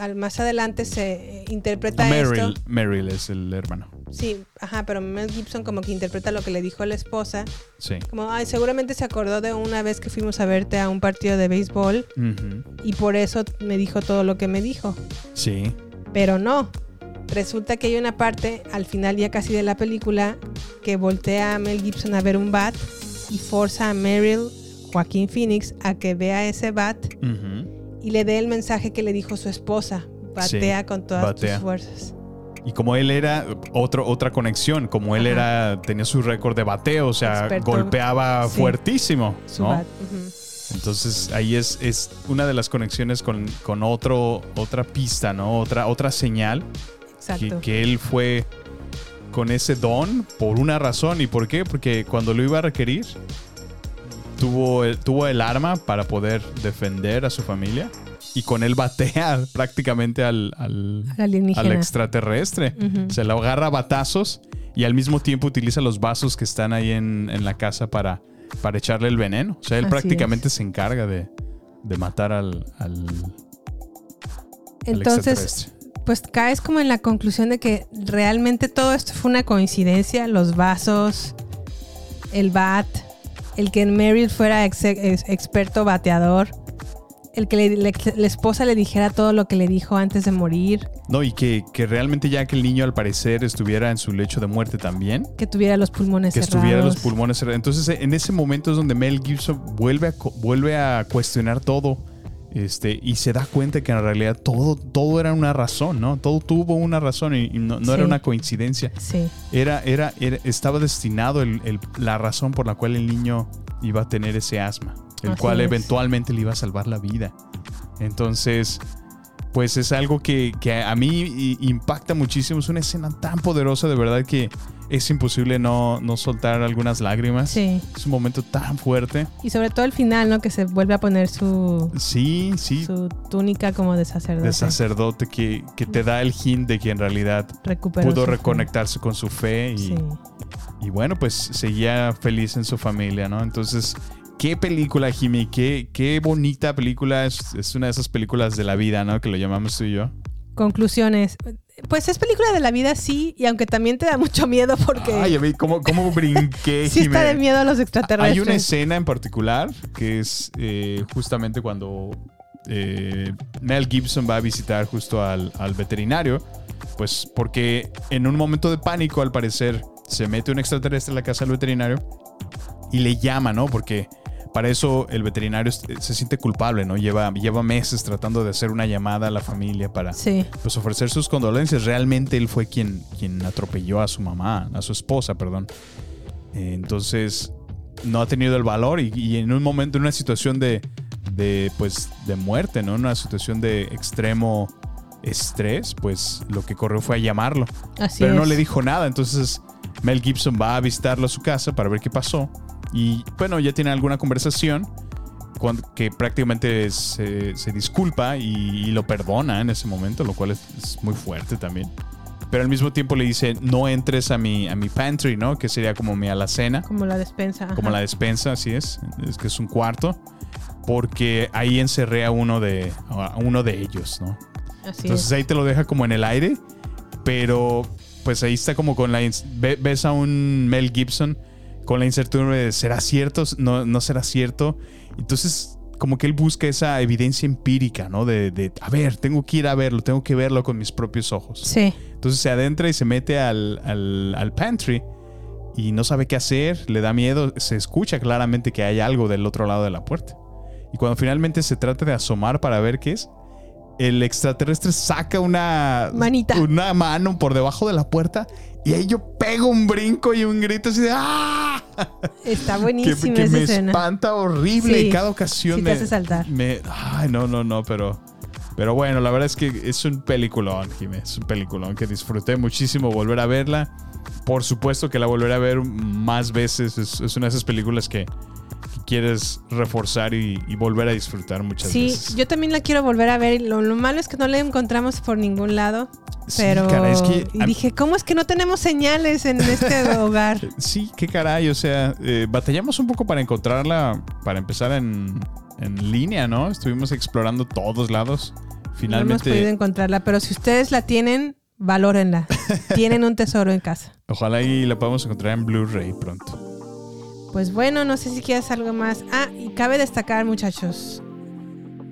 al más adelante se eh, interpreta esto. Meryl, Meryl es el hermano. Sí, ajá, pero Mel Gibson como que interpreta lo que le dijo la esposa. Sí. Como, ay, seguramente se acordó de una vez que fuimos a verte a un partido de béisbol y por eso me dijo todo lo que me dijo. Sí. Pero no. Resulta que hay una parte al final ya casi de la película que voltea a Mel Gibson a ver un bat y forza a Meryl, Joaquín Phoenix, a que vea ese bat y le dé el mensaje que le dijo su esposa. Batea Sí, con todas batea. tus fuerzas. Y como él era otro, otra conexión, como él era, tenía su récord de bateo, o sea, Experto. golpeaba Sí. fuertísimo, ¿no? Entonces ahí es, es una de las conexiones con, con otro, otra pista, ¿no? Otra, otra señal que, que él fue con ese don por una razón. ¿Y por qué? Porque cuando lo iba a requerir, tuvo el, tuvo el arma para poder defender a su familia. Y con él batea prácticamente al, al, Al extraterrestre. Ujú. Se lo agarra a batazos y al mismo tiempo utiliza los vasos que están ahí en, en la casa para, para echarle el veneno. O sea, él Así prácticamente se encarga de, de matar al, al, Entonces, pues caes como en la conclusión de que realmente todo esto fue una coincidencia, los vasos, el bat, el que Meryl fuera ex- ex- experto bateador el que le- le- la esposa le dijera todo lo que le dijo antes de morir, No, y que, que realmente ya que el niño al parecer estuviera en su lecho de muerte también. que tuviera los pulmones Que cerrados. estuviera los pulmones cerrados. Entonces, en ese momento es donde Mel Gibson vuelve a, vuelve a cuestionar todo. Este, y se da cuenta que en realidad todo, todo era una razón, ¿no? Todo tuvo una razón y, y no, no era una coincidencia. Sí. Era, era, era- estaba destinado el- el- la razón por la cual el niño iba a tener ese asma, el Así cual es. eventualmente le iba a salvar la vida. Entonces, pues es algo que, que a mí impacta muchísimo. Es una escena tan poderosa, de verdad que es imposible no, no soltar algunas lágrimas. Sí. Es un momento tan fuerte. Y sobre todo el final, ¿no? Que se vuelve a poner su, Sí, sí. su túnica como de sacerdote. de sacerdote que, que te da el hint de que en realidad Recuperó pudo fe. reconectarse con su fe y, Sí. y bueno, pues seguía feliz en su familia, ¿no? Entonces, qué película, Jimmy, qué, qué bonita película. Es, es una de esas películas de la vida, ¿no? Que lo llamamos tú y yo. Conclusiones. Pues es película de la vida, sí, y aunque también te da mucho miedo porque Ay, a mí, ¿cómo, cómo brinqué, sí está de miedo a los extraterrestres. Hay una escena en particular que es eh, justamente cuando eh, Mel Gibson va a visitar justo al, al veterinario, pues porque en un momento de pánico, al parecer, se mete un extraterrestre en la casa del veterinario y le llama, ¿no? Porque para eso el veterinario es- se siente culpable, ¿no? Lleva, lleva meses tratando de hacer una llamada a la familia para Sí. pues ofrecer sus condolencias. Realmente él fue quien, quien atropelló a su mamá, a su esposa, perdón. Eh, Entonces, no ha tenido el valor y, y en un momento, en una situación de, de, pues, de muerte, ¿no? En una situación de extremo estrés, pues lo que corrió fue a llamarlo. Así Pero no le dijo nada. Entonces, Mel Gibson va a visitarlo a su casa para ver qué pasó. Y bueno, ya tienen alguna conversación cuan- que prácticamente se, se disculpa y, y lo perdona en ese momento, lo cual es, es muy fuerte también. Pero al mismo tiempo le dice, no entres a mi, a mi pantry, ¿no? Que sería como mi alacena, Como la despensa. como ajá. la despensa, así es, es que es un cuarto, porque ahí encerré a uno de, a uno de ellos, ¿no? Así Entonces es. ahí te lo deja como en el aire, pero pues ahí está como con la... Ves a un Mel Gibson con la incertidumbre de ¿será cierto? ¿No, no será cierto? Entonces como que él busca esa evidencia empírica, ¿no? De, de, a ver, tengo que ir a verlo, tengo que verlo con mis propios ojos. Sí. Entonces se adentra y se mete al, al, al pantry y no sabe qué hacer, le da miedo, se escucha claramente que hay algo del otro lado de la puerta. Y cuando finalmente se trata de asomar para ver qué es, el extraterrestre saca una Manita. una mano por debajo de la puerta y ahí yo pego un brinco y un grito así de ¡ah! Está Que, buenísima que esa me escena. espanta horrible Sí, y cada ocasión sí te me, hace saltar. me- ay no no no pero pero bueno la verdad es que es un peliculón Jimé es un peliculón que disfruté muchísimo volver a verla por supuesto que la volveré a ver más veces es, es una de esas películas que quieres reforzar y, y volver a disfrutar muchas Sí, veces yo también la quiero volver a ver. Lo, lo malo es que no la encontramos por ningún lado. Sí, Pero caray, es que y dije, ¿cómo es que no tenemos señales en este hogar? Sí, qué caray, o sea, eh, batallamos un poco para encontrarla, para empezar en, en línea, ¿no? Estuvimos explorando todos lados. No hemos Finalmente, podido encontrarla, pero si ustedes la tienen, valórenla. tienen un tesoro en casa. ojalá y la podamos encontrar en Blu-ray pronto. Pues bueno, no sé si quieres algo más. Ah, y cabe destacar, muchachos,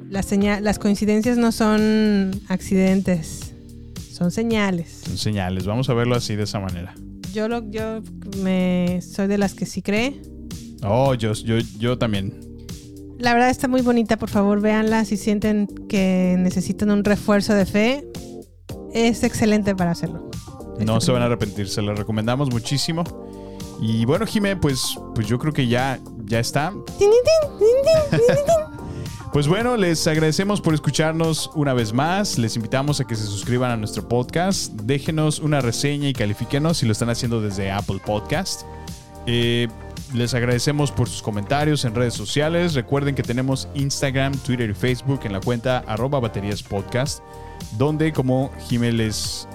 las, seña- las coincidencias no son accidentes, son señales. Son señales, vamos a verlo así de esa manera. Yo, lo, yo me soy de las que sí cree. Oh, yo, yo, yo también. La verdad está muy bonita, por favor, véanla si sienten que necesitan un refuerzo de fe. Es excelente para hacerlo. No se van a arrepentir, se lo recomendamos muchísimo. Y bueno, Jimé, pues, pues yo creo que ya, ya está. Pues bueno, les agradecemos por escucharnos una vez más. Les invitamos a que se suscriban a nuestro podcast. Déjenos una reseña y califíquenos si lo están haciendo desde Apple Podcast. Eh, les agradecemos por sus comentarios en redes sociales. Recuerden que tenemos Instagram, Twitter y Facebook en la cuenta arroba baterías podcast, donde como Jimé les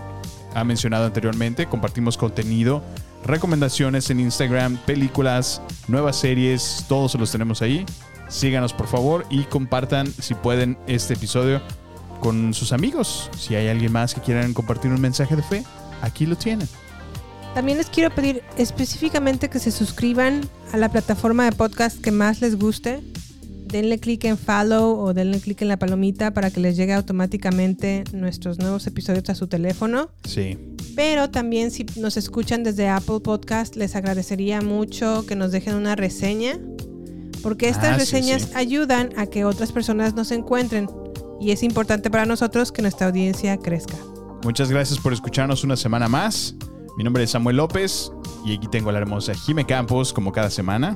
ha mencionado anteriormente, compartimos contenido, recomendaciones en Instagram, películas, nuevas series, todos los tenemos ahí. Síganos por favor y compartan si pueden este episodio con sus amigos. Si hay alguien más que quieran compartir un mensaje de fe, aquí lo tienen. También les quiero pedir específicamente que se suscriban a la plataforma de podcast que más les guste. Denle clic en follow o denle clic en la palomita para que les llegue automáticamente nuestros nuevos episodios a su teléfono. Sí. Pero también si nos escuchan desde Apple Podcast, les agradecería mucho que nos dejen una reseña, porque estas Ah, sí, reseñas sí. ayudan a que otras personas nos encuentren. Y es importante para nosotros que nuestra audiencia crezca. Muchas gracias por escucharnos una semana más. Mi nombre es Samuel López y aquí tengo a la hermosa Jime Campos como cada semana.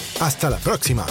Hasta la próxima.